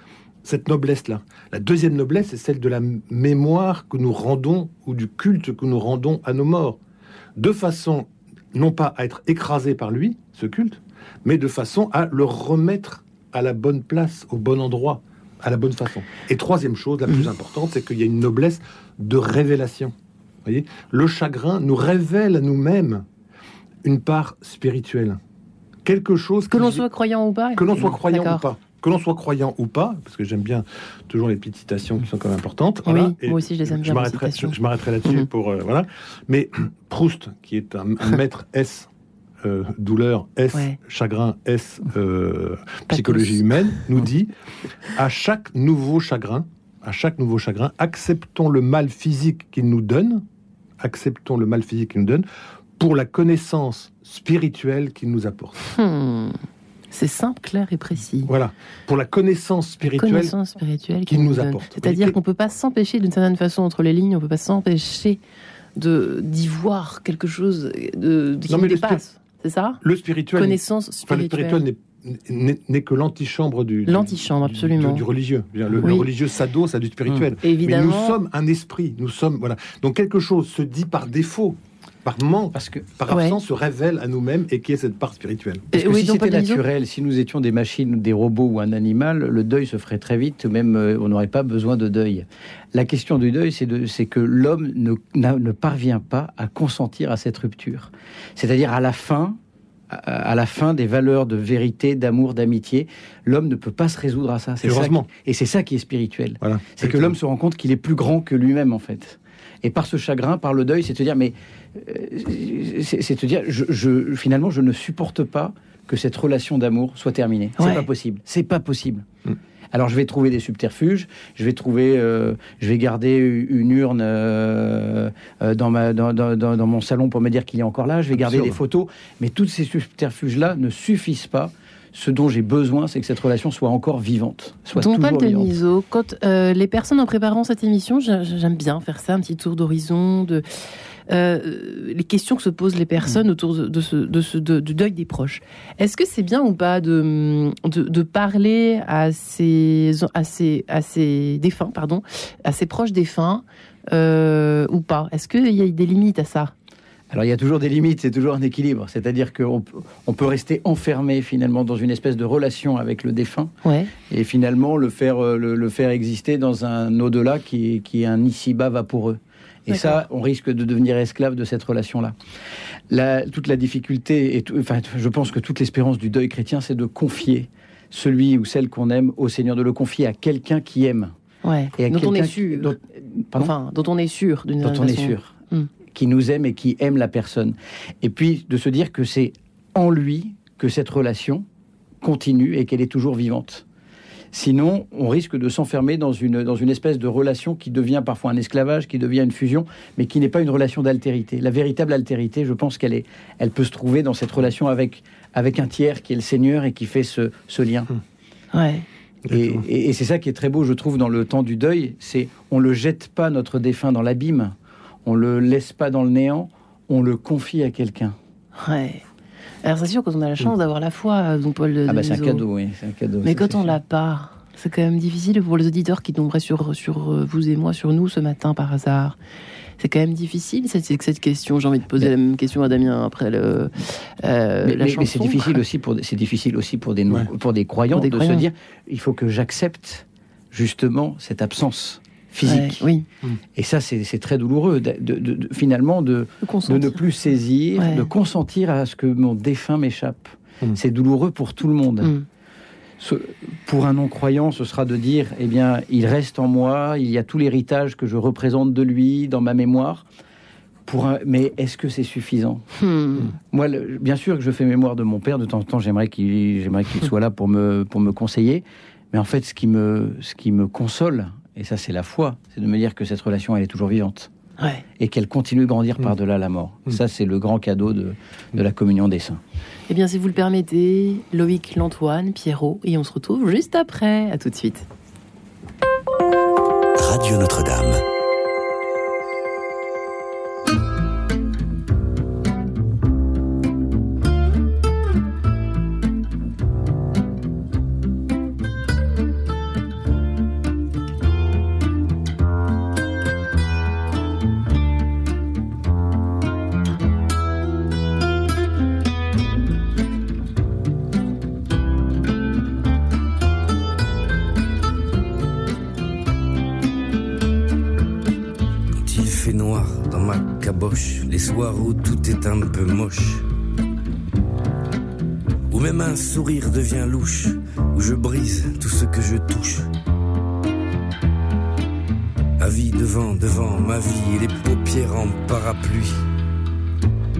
cette noblesse-là. La deuxième noblesse, c'est celle de la mémoire que nous rendons ou du culte que nous rendons à nos morts, de façon non pas à être écrasé par lui, ce culte, mais de façon à le remettre à la bonne place, au bon endroit, à la bonne façon. Et troisième chose, la plus importante, c'est qu'il y a une noblesse de révélation. Vous voyez, le chagrin nous révèle à nous-mêmes une part spirituelle, quelque chose Que l'on soit croyant ou pas. que l'on soit croyant ou pas. Que l'on soit croyant ou pas, parce que j'aime bien toujours les petites citations qui sont quand même importantes. Oui, Et moi aussi, je les aime je bien. Je, m'arrêterai là-dessus Mhm. pour euh, voilà. Mais Proust, qui est un, un maître S euh, douleur, S Ouais. chagrin, S euh, psychologie humaine, nous dit à chaque nouveau chagrin, à chaque nouveau chagrin, acceptons le mal physique qu'il nous donne, acceptons le mal physique qu'il nous donne pour la connaissance spirituelle qu'il nous apporte. Hmm. C'est simple, clair et précis. Voilà, pour la connaissance spirituelle Connaissance spirituelle qu'il nous apporte. C'est-à-dire qu'on peut pas s'empêcher d'une certaine façon entre les lignes, on peut pas s'empêcher de d'y voir quelque chose de, de qui Non, nous mais le dépasse. C'est ça? Le spirituel, Connaissance enfin, le spirituelle. spirituel n'est- que l'antichambre du, L'antichambre, absolument. du, du religieux. Le, le religieux s'adosse à du spirituel. Mmh. Évidemment. Mais nous sommes un esprit. Nous sommes voilà. Donc quelque chose se dit par défaut, par manque, Parce que par Ouais. absence, se révèle à nous-mêmes et qui est cette part spirituelle. Parce Et que oui, si donc, c'était naturel, si nous étions des machines des robots ou un animal, le deuil se ferait très vite, même euh, on n'aurait pas besoin de deuil. La question du deuil, c'est que l'homme ne, parvient pas à consentir à cette rupture. C'est-à-dire à la fin, à, la fin des valeurs de vérité, d'amour, d'amitié, l'homme ne peut pas se résoudre à ça. C'est ça Heureusement. qui- et c'est ça qui est spirituel. Voilà. C'est que l'homme se rend compte qu'il est plus grand que lui-même, en fait. Et par ce chagrin, par le deuil, c'est te dire, mais euh, c'est te dire, je, je- finalement, je ne supporte pas que cette relation d'amour soit terminée. C'est Ouais. pas possible. C'est pas possible. Mm. Alors je vais trouver des subterfuges, je vais trouver, euh, je vais garder une urne euh, dans, ma, dans, dans- dans- dans mon salon pour me dire qu'il est encore là, je vais garder des photos, mais tous ces subterfuges-là ne suffisent pas. Ce dont j'ai besoin, c'est que cette relation soit encore vivante, soit Donc, Paul toujours vivante. Denisot, quand euh, les personnes en préparant cette émission, j'ai- j'aime bien faire ça, un petit tour d'horizon, de euh, les questions que se posent les personnes autour de, de ce, de ce- de- du deuil des proches. Est-ce que c'est bien ou pas de, de, de parler à ces, à ces, à ces défunts, pardon, à ces proches défunts euh, ou pas? Est-ce qu'il y a des limites à ça? Alors il y a toujours des limites, c'est toujours un équilibre. C'est-à-dire qu'on peut- on peut rester enfermé finalement dans une espèce de relation avec le défunt Ouais. et finalement le faire, euh, le, le faire exister dans un au-delà qui, est- qui est un ici-bas vaporeux. Et ça, on risque de devenir esclave de cette relation-là. La- toute la difficulté, et tout- enfin, je pense que toute l'espérance du deuil chrétien, c'est de confier celui ou celle qu'on aime au Seigneur, de le confier à quelqu'un qui aime. Ouais. Et à dont on est sûr. qui- dont- pardon enfin, dont on est sûr d'une dont certaine on est façon. sûr, Hmm. Qui nous aime et qui aime la personne. Et puis de se dire que c'est en lui que cette relation continue et qu'elle est toujours vivante. Sinon, on risque de s'enfermer dans une, dans une espèce de relation qui devient parfois un esclavage, qui devient une fusion, mais qui n'est pas une relation d'altérité. La véritable altérité, je pense qu'elle est, elle peut se trouver dans cette relation avec, avec un tiers qui est le Seigneur et qui fait ce, ce lien. Ouais. Et, et- et c'est ça qui est très beau, je trouve, dans le temps du deuil, c'est on le jette pas notre défunt dans l'abîme, on le laisse pas dans le néant, on le confie à quelqu'un. Ouais. Alors c'est sûr quand on a la chance d'avoir la foi, euh, dont Paul Ah bah c'est un cadeau, oui, c'est un cadeau. Mais ça, quand on l'a pas, c'est quand même difficile pour les auditeurs qui tomberaient sur, sur euh, vous et moi, sur nous ce matin par hasard. C'est quand même difficile cette, cette question. J'ai envie de poser la même question à Damien après le, euh, mais, la mais- chanson. mais c'est difficile aussi pour c'est difficile aussi pour des non- pour des croyants Pour des de croyants. se dire il faut que j'accepte justement cette absence physique. Ouais, oui. Et ça c'est très douloureux de, de- de- de- finalement de, ne plus saisir, Ouais. de consentir à ce que mon défunt m'échappe. C'est douloureux pour tout le monde. Mm. Ce- pour un non-croyant, ce sera de dire, eh bien, il reste en moi, il y a tout l'héritage que je représente de lui dans ma mémoire. Pour un- Mais est-ce que c'est suffisant? Hmm. Moi, le- bien sûr que je fais mémoire de mon père. De temps en temps, j'aimerais qu'il, j'aimerais qu'il soit là pour me, pour me conseiller. Mais en fait, ce qui me, ce qui me console, et ça, c'est la foi, c'est de me dire que cette relation, elle est toujours vivante. Ouais. Et qu'elle continue de grandir par-delà la mort. Ça, c'est le grand cadeau de, de la communion des saints. Eh bien, si vous le permettez, Loïc, l'Antoine, Pierrot, et on se retrouve juste après. À tout de suite. Radio Notre-Dame. Où tout est un peu moche, où même un sourire devient louche, où je brise tout ce que je touche. Ma vie devant, devant ma vie et les paupières en parapluie.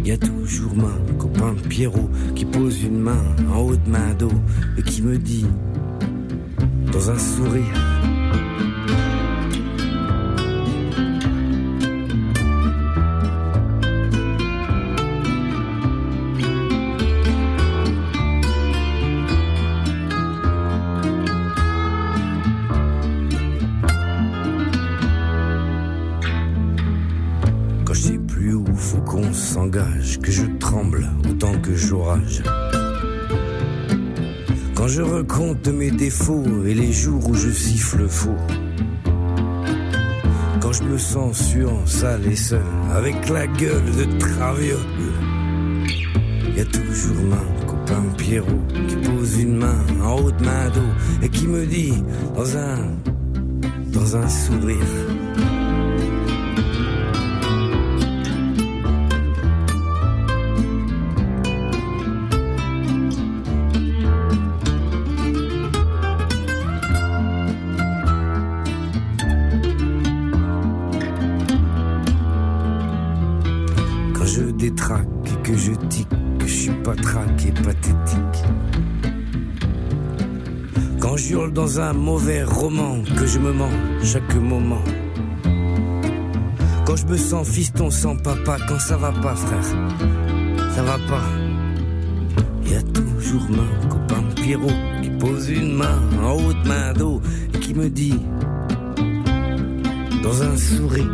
Y a toujours mon copain Pierrot qui pose une main en haut de ma dos et qui me dit, dans un sourire, et les jours où je siffle faux. Quand je me sens sûr, sale et seul, avec la gueule de traviole. Y a toujours mon copain Pierrot qui pose une main en haut de ma dos et qui me dit dans un sourire. Et que je tique, que je suis pas traqué, pathétique. Quand je hurle dans un mauvais roman, que je me mens chaque moment. Quand je me sens fiston sans papa, quand ça va pas, frère, ça va pas. Y a toujours mon copain Pierrot qui pose une main en haut de ma dos et qui me dit, dans un sourire.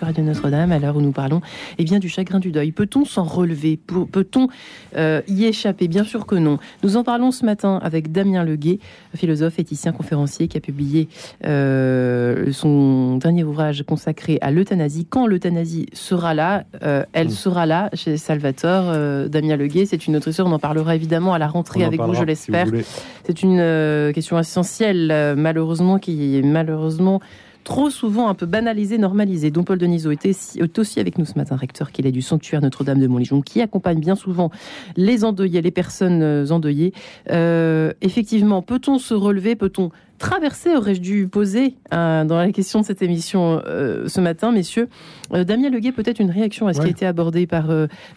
Sur Radio Notre-Dame, à l'heure où nous parlons eh bien, du chagrin du deuil. Peut-on s'en relever? Peut-on euh, y échapper? Bien sûr que non. Nous en parlons ce matin avec Damien Leguet, philosophe, éthicien, conférencier, qui a publié euh, son dernier ouvrage consacré à l'euthanasie. Quand l'euthanasie sera là, euh, elle Mm. sera là chez Salvatore. Damien Leguet, c'est une autre histoire, on en parlera évidemment à la rentrée avec vous, je l'espère. si. C'est une question essentielle, malheureusement, qui malheureusement trop souvent un peu banalisé, normalisé. Dont Paul Denisot était est aussi avec nous ce matin, recteur qu'il est du sanctuaire Notre-Dame de Montlégion, qui accompagne bien souvent les endeuillés, les personnes euh, endeuillées. Euh, effectivement, peut-on se relever, peut-on traverser, aurais-je dû poser euh, dans la question de cette émission euh, ce matin, messieurs? Euh, Damien Leguet, peut-être une réaction à ce qui a été abordé par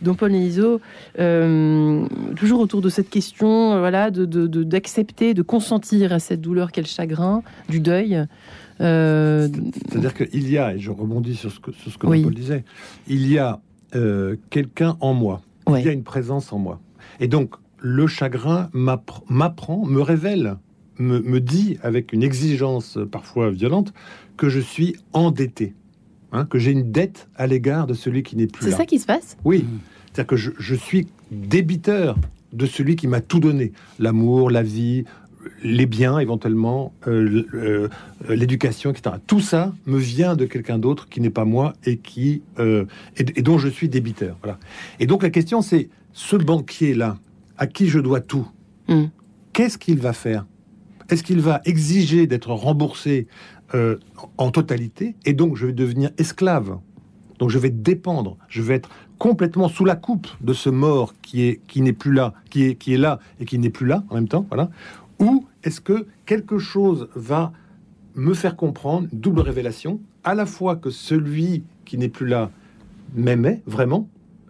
Don Paul Nélizo, toujours autour de cette question voilà, d'accepter, de, de, de, consentir à cette douleur qu'est le chagrin, du deuil? C'est-à-dire qu'il y a, et je rebondis sur ce que, sur ce que disait, il y a quelqu'un en moi, il y a une présence en moi. Et donc, le chagrin m'apprend, me révèle me, dit avec une exigence parfois violente que je suis endetté, hein, que j'ai une dette à l'égard de celui qui n'est plus là. C'est ça qui se passe? Oui, c'est-à-dire que je, suis débiteur de celui qui m'a tout donné, l'amour, la vie, les biens éventuellement, euh, euh, l'éducation, etc. Tout ça me vient de quelqu'un d'autre qui n'est pas moi et qui euh, et, dont je suis débiteur. Voilà. Et donc la question c'est ce banquier là à qui je dois tout, hmm. qu'est-ce qu'il va faire? Est-ce qu'il va exiger d'être remboursé euh, en totalité? Et donc je vais devenir esclave Donc je vais dépendre, je vais être complètement sous la coupe de ce mort qui est qui n'est plus là, qui est qui est là et qui n'est plus là en même temps, voilà. Ou est-ce que quelque chose va me faire comprendre double révélation, à la fois que celui qui n'est plus là m'aimait vraiment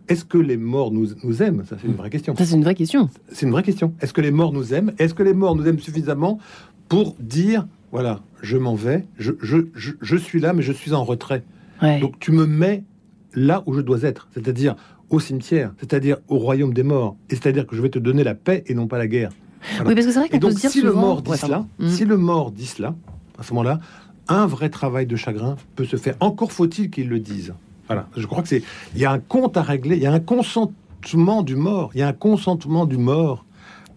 est-ce que les morts nous, nous aiment? Ça, c'est une vraie question. Ça, c'est une vraie question. C'est une vraie question. Est-ce que les morts nous aiment? Est-ce que les morts nous aiment suffisamment pour dire voilà, je m'en vais, je, je, je, suis là, mais je suis en retrait? Donc tu me mets là où je dois être, c'est-à-dire au cimetière, c'est-à-dire au royaume des morts, et c'est-à-dire que je vais te donner la paix et non pas la guerre. Oui, parce que c'est vrai qu'on peut se dire si le mort dit cela, mm. si le mort dit cela, à ce moment-là, un vrai travail de chagrin peut se faire. Encore faut-il qu'il le dise. Voilà, je crois que c'est. Il y a un compte à régler, il y a un consentement du mort, il y a un consentement du mort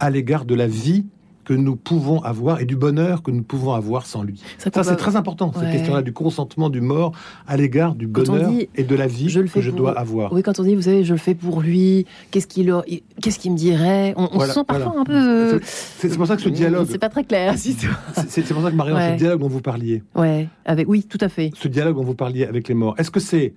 à l'égard de la vie que nous pouvons avoir et du bonheur que nous pouvons avoir sans lui. Ça, c'est très important, cette question-là du consentement du mort à l'égard du bonheur et de la vie que je dois avoir. Oui, quand on dit, vous savez, je le fais pour lui, qu'est-ce qu'il qu'est-ce qu'il me dirait? On, se sent parfois un peu. C'est pour ça que ce dialogue. C'est pas très clair. c'est pour ça que Marion, ce dialogue dont vous parliez. Ouais, avec oui, tout à fait. Ce dialogue dont vous parliez avec les morts. Est-ce que c'est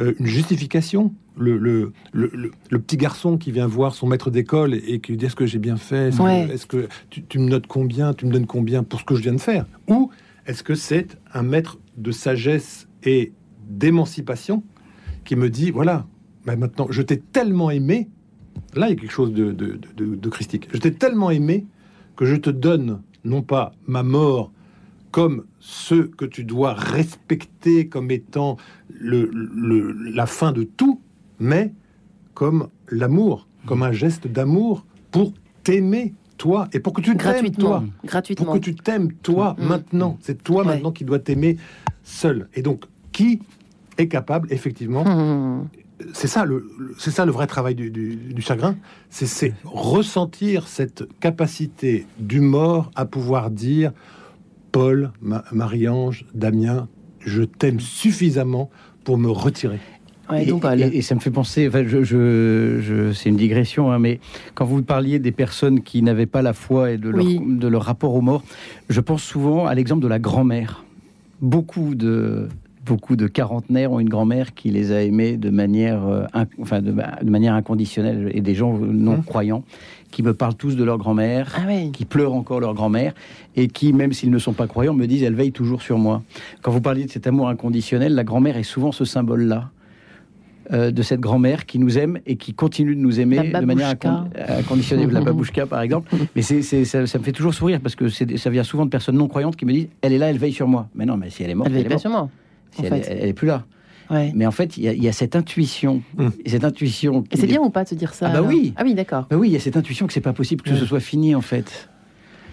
euh, une justification. Le, le, le, petit garçon qui vient voir son maître d'école et, qui lui dit Est-ce que j'ai bien fait? Est-ce que, tu, me notes combien? Tu me donnes combien pour ce que je viens de faire? Ou est-ce que c'est un maître de sagesse et d'émancipation qui me dit Voilà, bah, maintenant, je t'ai tellement aimé. Là, il y a quelque chose de, de, de christique. Je t'ai tellement aimé que je te donne non pas ma mort comme ce que tu dois respecter comme étant le, la fin de tout, mais comme l'amour, comme un geste d'amour pour t'aimer toi et pour que tu t'aimes toi, gratuitement. pour que tu t'aimes toi mm. maintenant. C'est toi maintenant qui dois t'aimer seul. Et donc, qui est capable effectivement mm. C'est ça le, c'est ça le vrai travail du, du chagrin, c'est ressentir cette capacité du mort à pouvoir dire Paul, Marie-Ange, Damien, je t'aime suffisamment pour me retirer. et, ça me fait penser, enfin, je, c'est une digression, hein, mais quand vous parliez des personnes qui n'avaient pas la foi et de leur, de leur rapport aux morts, je pense souvent à l'exemple de la grand-mère. Beaucoup de, beaucoup de quarantenaires ont une grand-mère qui les a aimés de manière, euh, enfin, de, manière inconditionnelle, et des gens non hein croyants qui me parlent tous de leur grand-mère, ah qui pleurent encore leur grand-mère, et qui, même s'ils ne sont pas croyants, me disent elle veille toujours sur moi. Quand vous parliez de cet amour inconditionnel, la grand-mère est souvent ce symbole-là. Euh, de cette grand-mère qui nous aime et qui continue de nous aimer de manière inconditionnée, la babouchka par exemple. Mais c'est, ça, me fait toujours sourire parce que ça vient souvent de personnes non croyantes qui me disent elle est là, elle veille sur moi. Mais non, mais si elle est morte, elle, elle est sur moi. Si elle, est plus là. Mais en fait, il y, a cette intuition. Hum. Cette intuition. Et c'est bien ou pas de se dire ça Ah bah oui. Ah oui, d'accord. Bah oui, il y a cette intuition que c'est pas possible que ce soit fini en fait.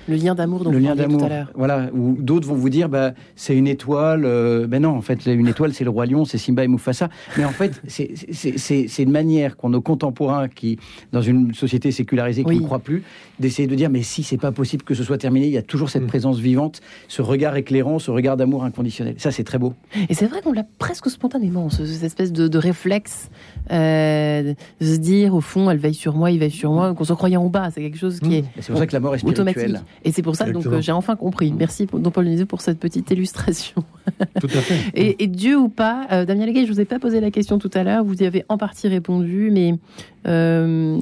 Le lien d'amour dont le lien d'amour, tout à l'heure. Voilà, ou d'autres vont vous dire, bah, c'est une étoile. Euh, ben non, en fait, une étoile, c'est le roi lion, c'est Simba et Mufasa. Mais en fait, c'est une manière qu'ont nos contemporains, qui, dans une société sécularisée, qui ne croient plus, d'essayer de dire, mais si c'est pas possible que ce soit terminé, il y a toujours cette mm. présence vivante, ce regard éclairant, ce regard d'amour inconditionnel. Ça, c'est très beau. Et c'est vrai qu'on l'a presque spontanément, cette espèce de, réflexe euh, de se dire, au fond, elle veille sur moi, il veille sur moi, qu'on se croyait en bas. C'est quelque chose qui mm. est. C'est pour ça que la mort est spirituelle. Et c'est pour ça donc Exactement. euh, j'ai enfin compris. Merci Don Paul Nizou pour cette petite illustration. Tout à fait. Et, et Dieu ou pas, euh, Damien Leguet, je vous ai pas posé la question tout à l'heure, vous y avez en partie répondu, mais euh,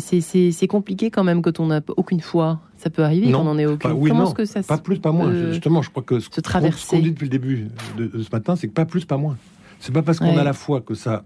c'est- compliqué quand même quand on n'a aucune foi. Ça peut arriver Non. qu'on en ait aucune. Bah oui, Comment non. que ça se- Pas plus, pas moins. euh, Justement, je crois que ce qu'on- ce qu'on dit depuis le début de, de ce matin, c'est que pas plus, pas moins. C'est pas parce qu'on Ouais. a la foi que ça,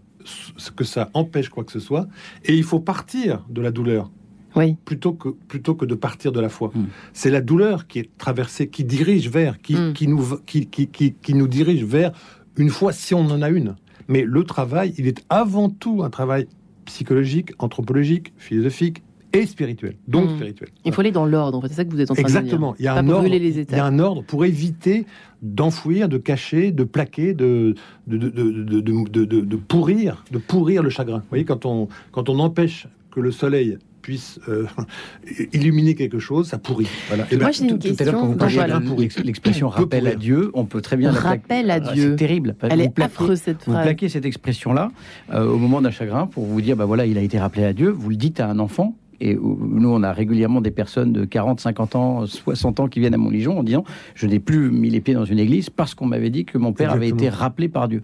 que ça empêche quoi que ce soit. Et il faut partir de la douleur. Oui. Plutôt que, plutôt que de partir de la foi. C'est la douleur qui est traversée, qui dirige vers, qui, qui, nous, qui, qui, qui, qui nous dirige vers une foi si on en a une. Mais le travail, il est avant tout un travail psychologique, anthropologique, philosophique et spirituel. Donc Mm. spirituel. Il faut aller dans l'ordre, en fait, c'est ça que vous êtes en train Exactement. de dire. Il y a Pas un ordre. les Il y a un ordre pour éviter d'enfouir, de cacher, de plaquer, de de, de, de, de, de- de- de pourrir, de pourrir le chagrin. Vous voyez, quand on quand on empêche que le soleil puisse euh, illuminer quelque chose, ça pourrit. Voilà. Et ben, Moi, j'ai une tout, tout à l'heure, quand question. vous parliez voilà. l'ex- l'expression rappel à. Dieu, on peut très bien. Rappel à Ah, Dieu. C'est terrible. Elle Vous est plaquez- affreuse, cette Vous phrase. plaquez cette expression-là euh, au moment d'un chagrin pour vous dire, bah voilà, il a été rappelé à Dieu. Vous le dites à un enfant. Et où- nous, on a régulièrement des personnes de 40, 50 ans, 60 ans qui viennent à Montligeon en disant Je n'ai plus mis les pieds dans une église parce qu'on m'avait dit que mon père avait été rappelé par Dieu.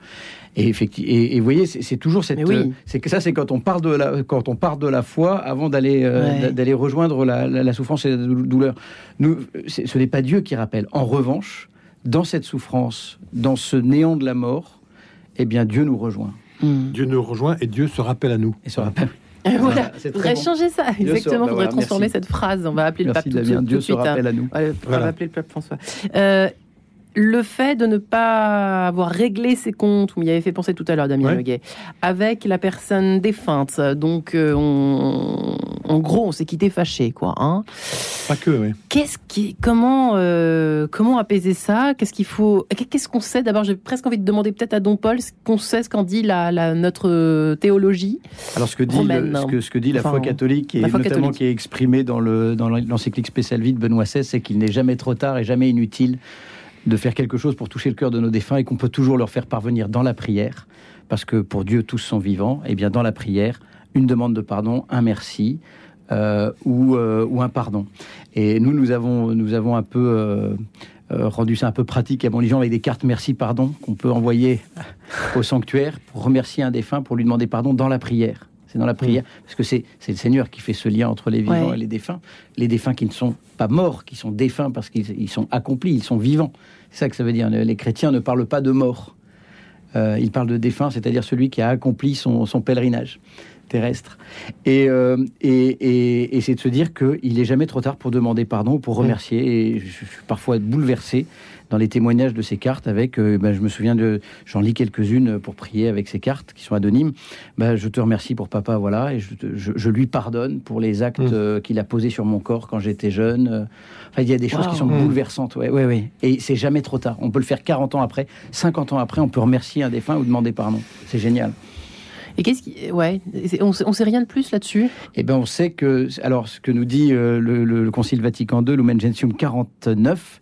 Et effectivement, et, et vous voyez, c'est toujours cette. Oui. euh, c'est que ça, c'est quand on part de la, quand on part de la foi avant d'aller euh, Ouais. d'a- d'aller rejoindre la, la- la souffrance et la dou- douleur. Nous, ce n'est pas Dieu qui rappelle. En revanche, dans cette souffrance, dans ce néant de la mort, eh bien, Dieu nous rejoint. Dieu nous rejoint et Dieu se rappelle à nous. Et se rappelle. voilà, c'est faudrait bon. changer ça. Exactement, il faudrait transformer merci. cette phrase. On va appeler Merci, le pape tout, Damien. tout Dieu se suite. rappelle hein. à nous. On va appeler le pape François. Euh, le fait de ne pas avoir réglé ses comptes, vous m'y avez fait penser tout à l'heure, Damien Ouais. Leguet, avec la personne défunte. Donc, euh, on- en gros, on s'est quitté fâché, quoi. Hein. Pas que, oui. Qu'est-ce qui, comment, euh, comment apaiser ça? Qu'est-ce qu'il faut Qu'est-ce qu'on sait? D'abord, j'ai presque envie de demander peut-être à Don Paul ce qu'on sait, ce qu'en dit la, la- notre euh, théologie. Alors ce que dit, romaine. le- ce que, ce que dit la Enfin, foi catholique et la foi notamment catholique. qui est exprimé dans le dans l'encyclique Spécial Vie de Benoît XVI, c'est qu'il n'est jamais trop tard et jamais inutile de faire quelque chose pour toucher le cœur de nos défunts et qu'on peut toujours leur faire parvenir dans la prière, parce que pour Dieu tous sont vivants. Et bien dans la prière, une demande de pardon, un merci. Euh, ou, euh, ou un pardon. Et nous, nous avons, nous avons un peu euh, rendu ça un peu pratique à Montligeon avec des cartes merci pardon qu'on peut envoyer au sanctuaire pour remercier un défunt, pour lui demander pardon dans la prière. C'est dans la prière, parce que c'est le Seigneur qui fait ce lien entre les vivants Ouais. et les défunts. Les défunts qui ne sont pas morts, qui sont défunts parce qu'ils ils sont accomplis, ils sont vivants. C'est ça que ça veut dire. Les chrétiens ne parlent pas de mort. Euh, ils parlent de défunt, c'est-à-dire celui qui a accompli son, son pèlerinage terrestre. Et, euh, et, et- et c'est de se dire qu'il n'est jamais trop tard pour demander pardon ou pour remercier. Et je suis parfois bouleversé dans les témoignages de ces cartes avec, euh, ben, je me souviens de, j'en lis quelques-unes pour prier avec ces cartes qui sont anonymes. Ben, je te remercie pour papa, voilà, et je, je- je lui pardonne pour les actes euh, qu'il a posés sur mon corps quand j'étais jeune. Enfin, il y a des choses Wow. qui sont Mm. bouleversantes, ouais, ouais, ouais. Et c'est jamais trop tard. On peut le faire 40 ans après, 50 ans après, on peut remercier un défunt ou demander pardon. C'est génial. Et qu'est-ce qui, ouais, on, sait- on sait rien de plus là-dessus? Eh ben, on sait que, alors, ce que nous dit euh, le, le- le Concile Vatican II, Lumen Gentium 49,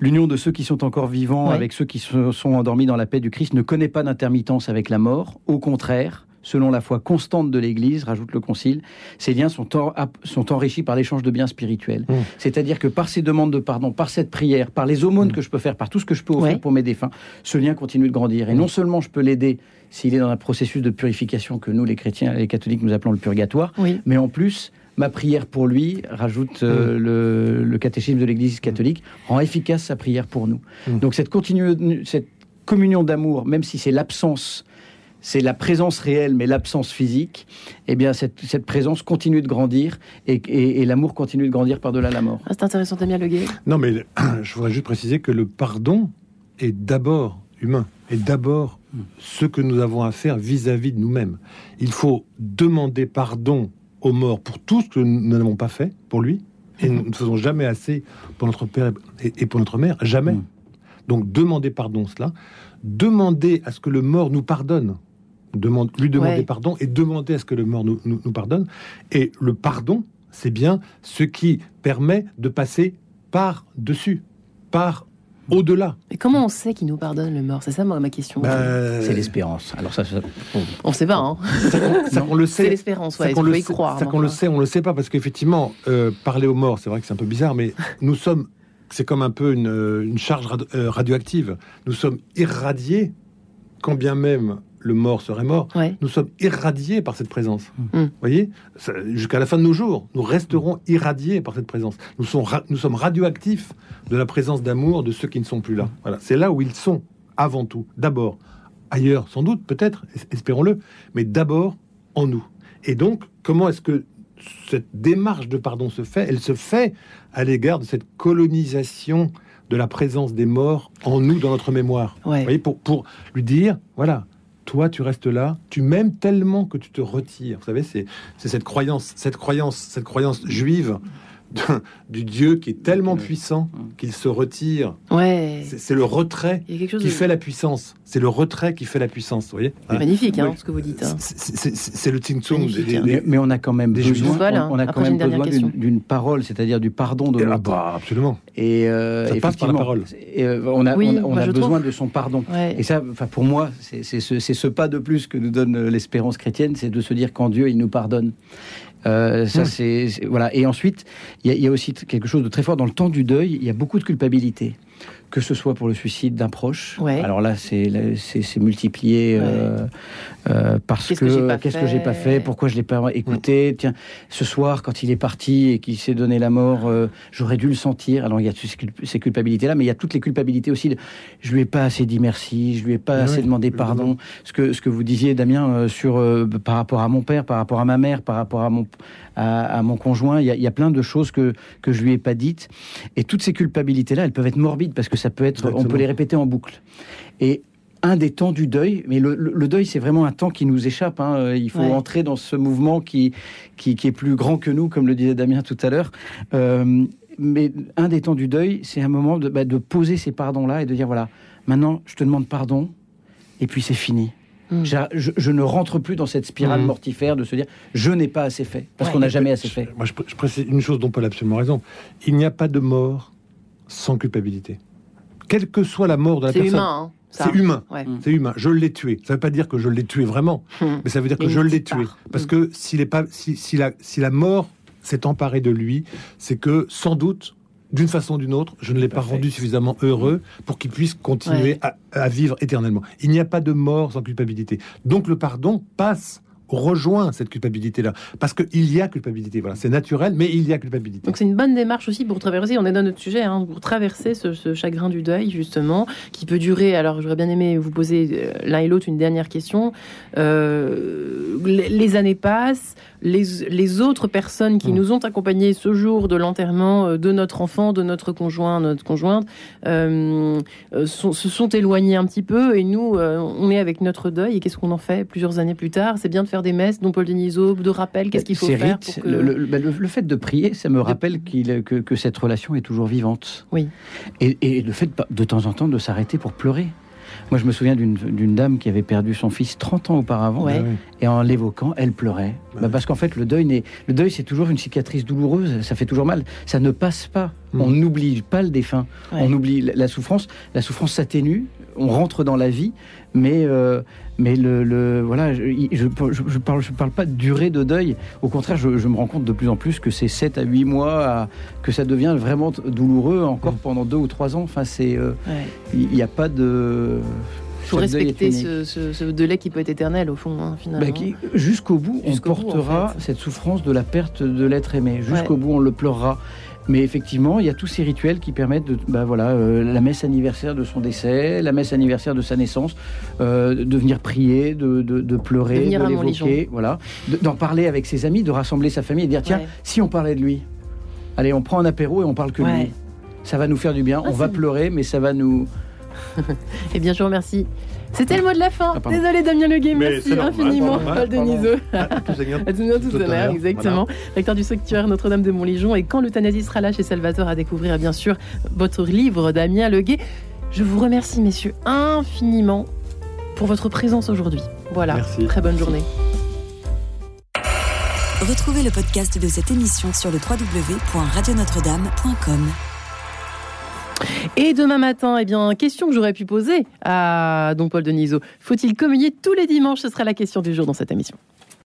l'union de ceux qui sont encore vivants Ouais. avec ceux qui se sont endormis dans la paix du Christ ne connaît pas d'intermittence avec la mort. Au contraire, selon la foi constante de l'Église, rajoute le Concile, ces liens sont, en- ap- sont enrichis par l'échange de biens spirituels. Mmh. C'est-à-dire que par ces demandes de pardon, par cette prière, par les aumônes que je peux faire, par tout ce que je peux offrir Ouais. pour mes défunts, ce lien continue de grandir. Et non seulement je peux l'aider s'il est dans un processus de purification que nous, les chrétiens et les catholiques, nous appelons le purgatoire, Oui. mais en plus, ma prière pour lui, rajoute euh, le, le catéchisme de l'Église catholique, rend efficace sa prière pour nous. Mm. Donc cette, continue, cette communion d'amour, même si c'est l'absence, c'est la présence réelle, mais l'absence physique, eh bien cette, cette présence continue de grandir et, et- et l'amour continue de grandir par-delà la mort. Ah, c'est intéressant, Damien Leguet. Non, mais je voudrais juste préciser que le pardon est d'abord humain, est d'abord ce que nous avons à faire vis-à-vis de nous-mêmes. Il faut demander pardon aux morts pour tout ce que nous n'avons pas fait pour lui, et nous ne faisons jamais assez pour notre père et et pour notre mère, jamais. Mm. Donc demander pardon, cela, demander à ce que le mort nous pardonne, demande, lui demander Ouais. pardon et demander à ce que le mort nous, nous- nous pardonne. Et le pardon, c'est bien ce qui permet de passer par-dessus, par au-delà. Et comment on sait qu'il nous pardonne le mort C'est ça moi, ma question. Bah, C'est l'espérance. Alors ça, ça- bon. On sait pas, hein Ça qu'on le sait. C'est l'espérance, ouais, Ça il qu'on le croire. Ça mais qu'on le sait, on le sait pas parce qu'effectivement, euh, parler aux morts, c'est vrai que c'est un peu bizarre, mais nous sommes, c'est comme un peu une, une charge euh, radioactive. Nous sommes irradiés, quand bien même le mort serait mort, Ouais. nous sommes irradiés par cette présence. Mm. Vous voyez Jusqu'à la fin de nos jours, nous resterons irradiés par cette présence. Nous, sommes ra- nous sommes radioactifs de la présence d'amour de ceux qui ne sont plus là. Voilà. C'est là où ils sont, avant tout. D'abord, ailleurs, sans doute, peut-être, es- espérons-le, mais d'abord en nous. Et donc, comment est-ce que cette démarche de pardon se fait? Elle se fait à l'égard de cette colonisation de la présence des morts en nous, dans notre mémoire. Ouais. Vous voyez, pour, pour lui dire, voilà, toi, tu restes là, tu m'aimes tellement que tu te retires. Vous savez, c'est cette croyance, cette croyance, cette croyance juive du Dieu qui est tellement puissant qu'il se retire. Ouais. C'est le retrait qui de- fait la puissance. C'est le retrait qui fait la puissance, vous voyez C'est magnifique, hein, Oui. ce que vous dites. hein. C'est- le des- hein. des- Mais, mais on a quand même des besoin, juifs. Voilà, on, on a après, quand j'ai même une dernière besoin d'une- parole, c'est-à-dire du pardon de Ah l'autre. bah, absolument. Et euh, Ça passe par la parole. et, euh, on a, Oui, on a- on moi, a je besoin trouve. de son pardon. Ouais. Et ça, enfin, pour moi, c'est c'est ce, c'est ce pas de plus que nous donne euh, l'espérance chrétienne, c'est de se dire qu'en Dieu, il nous pardonne. Euh, ça, Mm. c'est voilà. Et ensuite, il y, a- il y a aussi quelque chose de très fort dans le temps du deuil. Il y a beaucoup de culpabilité, que ce soit pour le suicide d'un proche. Ouais. Alors là, c'est là, multiplié euh, euh, parce Qu'est-ce que j'ai que pas qu'est-ce que j'ai pas fait pourquoi je l'ai pas écouté. Tiens, ce soir, quand il est parti et qu'il s'est donné la mort, euh, j'aurais dû le sentir. Alors il y a toutes ces culp- ces culpabilités-là, mais il y a toutes les culpabilités aussi. De, je lui ai pas assez dit merci, je lui ai pas assez demandé pardon. Ce que ce que vous disiez, Damien, euh, sur euh, par rapport à mon père, par rapport à ma mère, par rapport à mon à, à mon conjoint, il y, a, il y a plein de choses que que je lui ai pas dites. Et toutes ces culpabilités-là, elles peuvent être morbides parce que ça peut être, on peut les répéter en boucle. Et un des temps du deuil, mais le, le- le deuil, c'est vraiment un temps qui nous échappe. hein. Euh, Il faut Ouais. entrer dans ce mouvement qui, qui, qui est plus grand que nous, comme le disait Damien tout à l'heure. Euh, mais un des temps du deuil, c'est un moment de, bah, de poser ces pardons-là et de dire voilà, maintenant, je te demande pardon, et puis c'est fini. Mm. J'a- Je, je ne rentre plus dans cette spirale Mm. mortifère de se dire je n'ai pas assez fait, parce Ouais. qu'on n'a jamais assez fait. Moi, je précise une chose dont Paul a absolument raison. Il n'y a pas de mort sans culpabilité. Quelle que soit la mort de la C'est personne. humain, hein. C'est humain. Ouais. C'est humain. Je l'ai tué. Ça ne veut pas dire que je l'ai tué vraiment, Hum. mais ça veut dire que je l'ai tué. part. Parce Hum. que s'il est pas, si, si la, si la mort s'est emparée de lui, c'est que sans doute, d'une façon ou d'une autre, je ne l'ai pas rendu suffisamment heureux pour qu'il puisse continuer Ouais. à, à vivre éternellement. Il n'y a pas de mort sans culpabilité. Donc le pardon passe rejoint cette culpabilité-là. Parce qu'il y a culpabilité, voilà. C'est naturel, mais il y a culpabilité. Donc c'est une bonne démarche aussi pour traverser, on est dans notre sujet, hein, pour traverser ce, chagrin du deuil justement, qui peut durer, alors j'aurais bien aimé vous poser euh, l'un et l'autre une dernière question. Euh, les années passent, les, les autres personnes qui Mm. nous ont accompagnés ce jour de l'enterrement euh, de notre enfant, de notre conjoint, notre conjointe, euh, euh, sont- se sont éloignés un petit peu et nous, euh, on est avec notre deuil et qu'est-ce qu'on en fait plusieurs années plus tard? C'est bien de faire des messes, dont Paul Denisot, de rappel, qu'est-ce qu'il faut faire rites, pour que... le, le- bah, le- le fait de prier, ça me rappelle que, que cette relation est toujours vivante. Oui. Et, et le fait de temps en temps de s'arrêter pour pleurer. Moi, je me souviens d'une d'une dame qui avait perdu son fils 30 ans auparavant, Ouais. et en l'évoquant, elle pleurait. Bah, parce qu'en fait, le deuil, n'est- le deuil, c'est toujours une cicatrice douloureuse, ça fait toujours mal. Ça ne passe pas. Mm. On n'oublie pas le défunt. Ouais. On oublie la souffrance. La souffrance s'atténue. On rentre dans la vie, mais euh, mais le, le- voilà, je, je parle je parle pas de durée de deuil. Au contraire, je, je me rends compte de plus en plus que c'est 7 à 8 mois, à- que ça devient vraiment douloureux encore Mm. pendant 2 ou 3 ans. Enfin, c'est euh, Ouais. il n'y a pas de Il faut respecter ce, ce, ce délai qui peut être éternel au fond, hein, finalement. Bah, jusqu'au bout, on bout, en portera fait. cette souffrance de la perte de l'être aimé. Jusqu'au bout, on le pleurera. Mais effectivement, il y a tous ces rituels qui permettent de, bah voilà, euh, la messe anniversaire de son décès, la messe anniversaire de sa naissance, euh, de venir prier, de, de, de pleurer, De l'évoquer, voilà, De- d'en parler avec ses amis, de rassembler sa famille et de dire tiens, Ouais. si on parlait de lui, allez, on prend un apéro et on parle que Ouais. lui. Ça va nous faire du bien. Ah, on va pleurer, mais ça va nous. Eh bien, je vous remercie. C'était le mot de la fin. Ah. Désolé, Damien Leguet, merci infiniment, Paul pardon. Denisot. Tout honneur, exactement. Recteur du sanctuaire Notre-Dame de Montligeon. Et quand l'euthanasie sera là chez Salvatore, à découvrir, bien sûr, votre livre, Damien Leguet. Je vous remercie, messieurs, infiniment pour votre présence aujourd'hui. Voilà. Merci. Très bonne journée. Retrouvez le podcast de cette émission sur le www.radionotre-dame.com. Et demain matin, eh bien, question que j'aurais pu poser à Don Paul Denisot. Faut-il communier tous les dimanches? Ce sera la question du jour dans cette émission.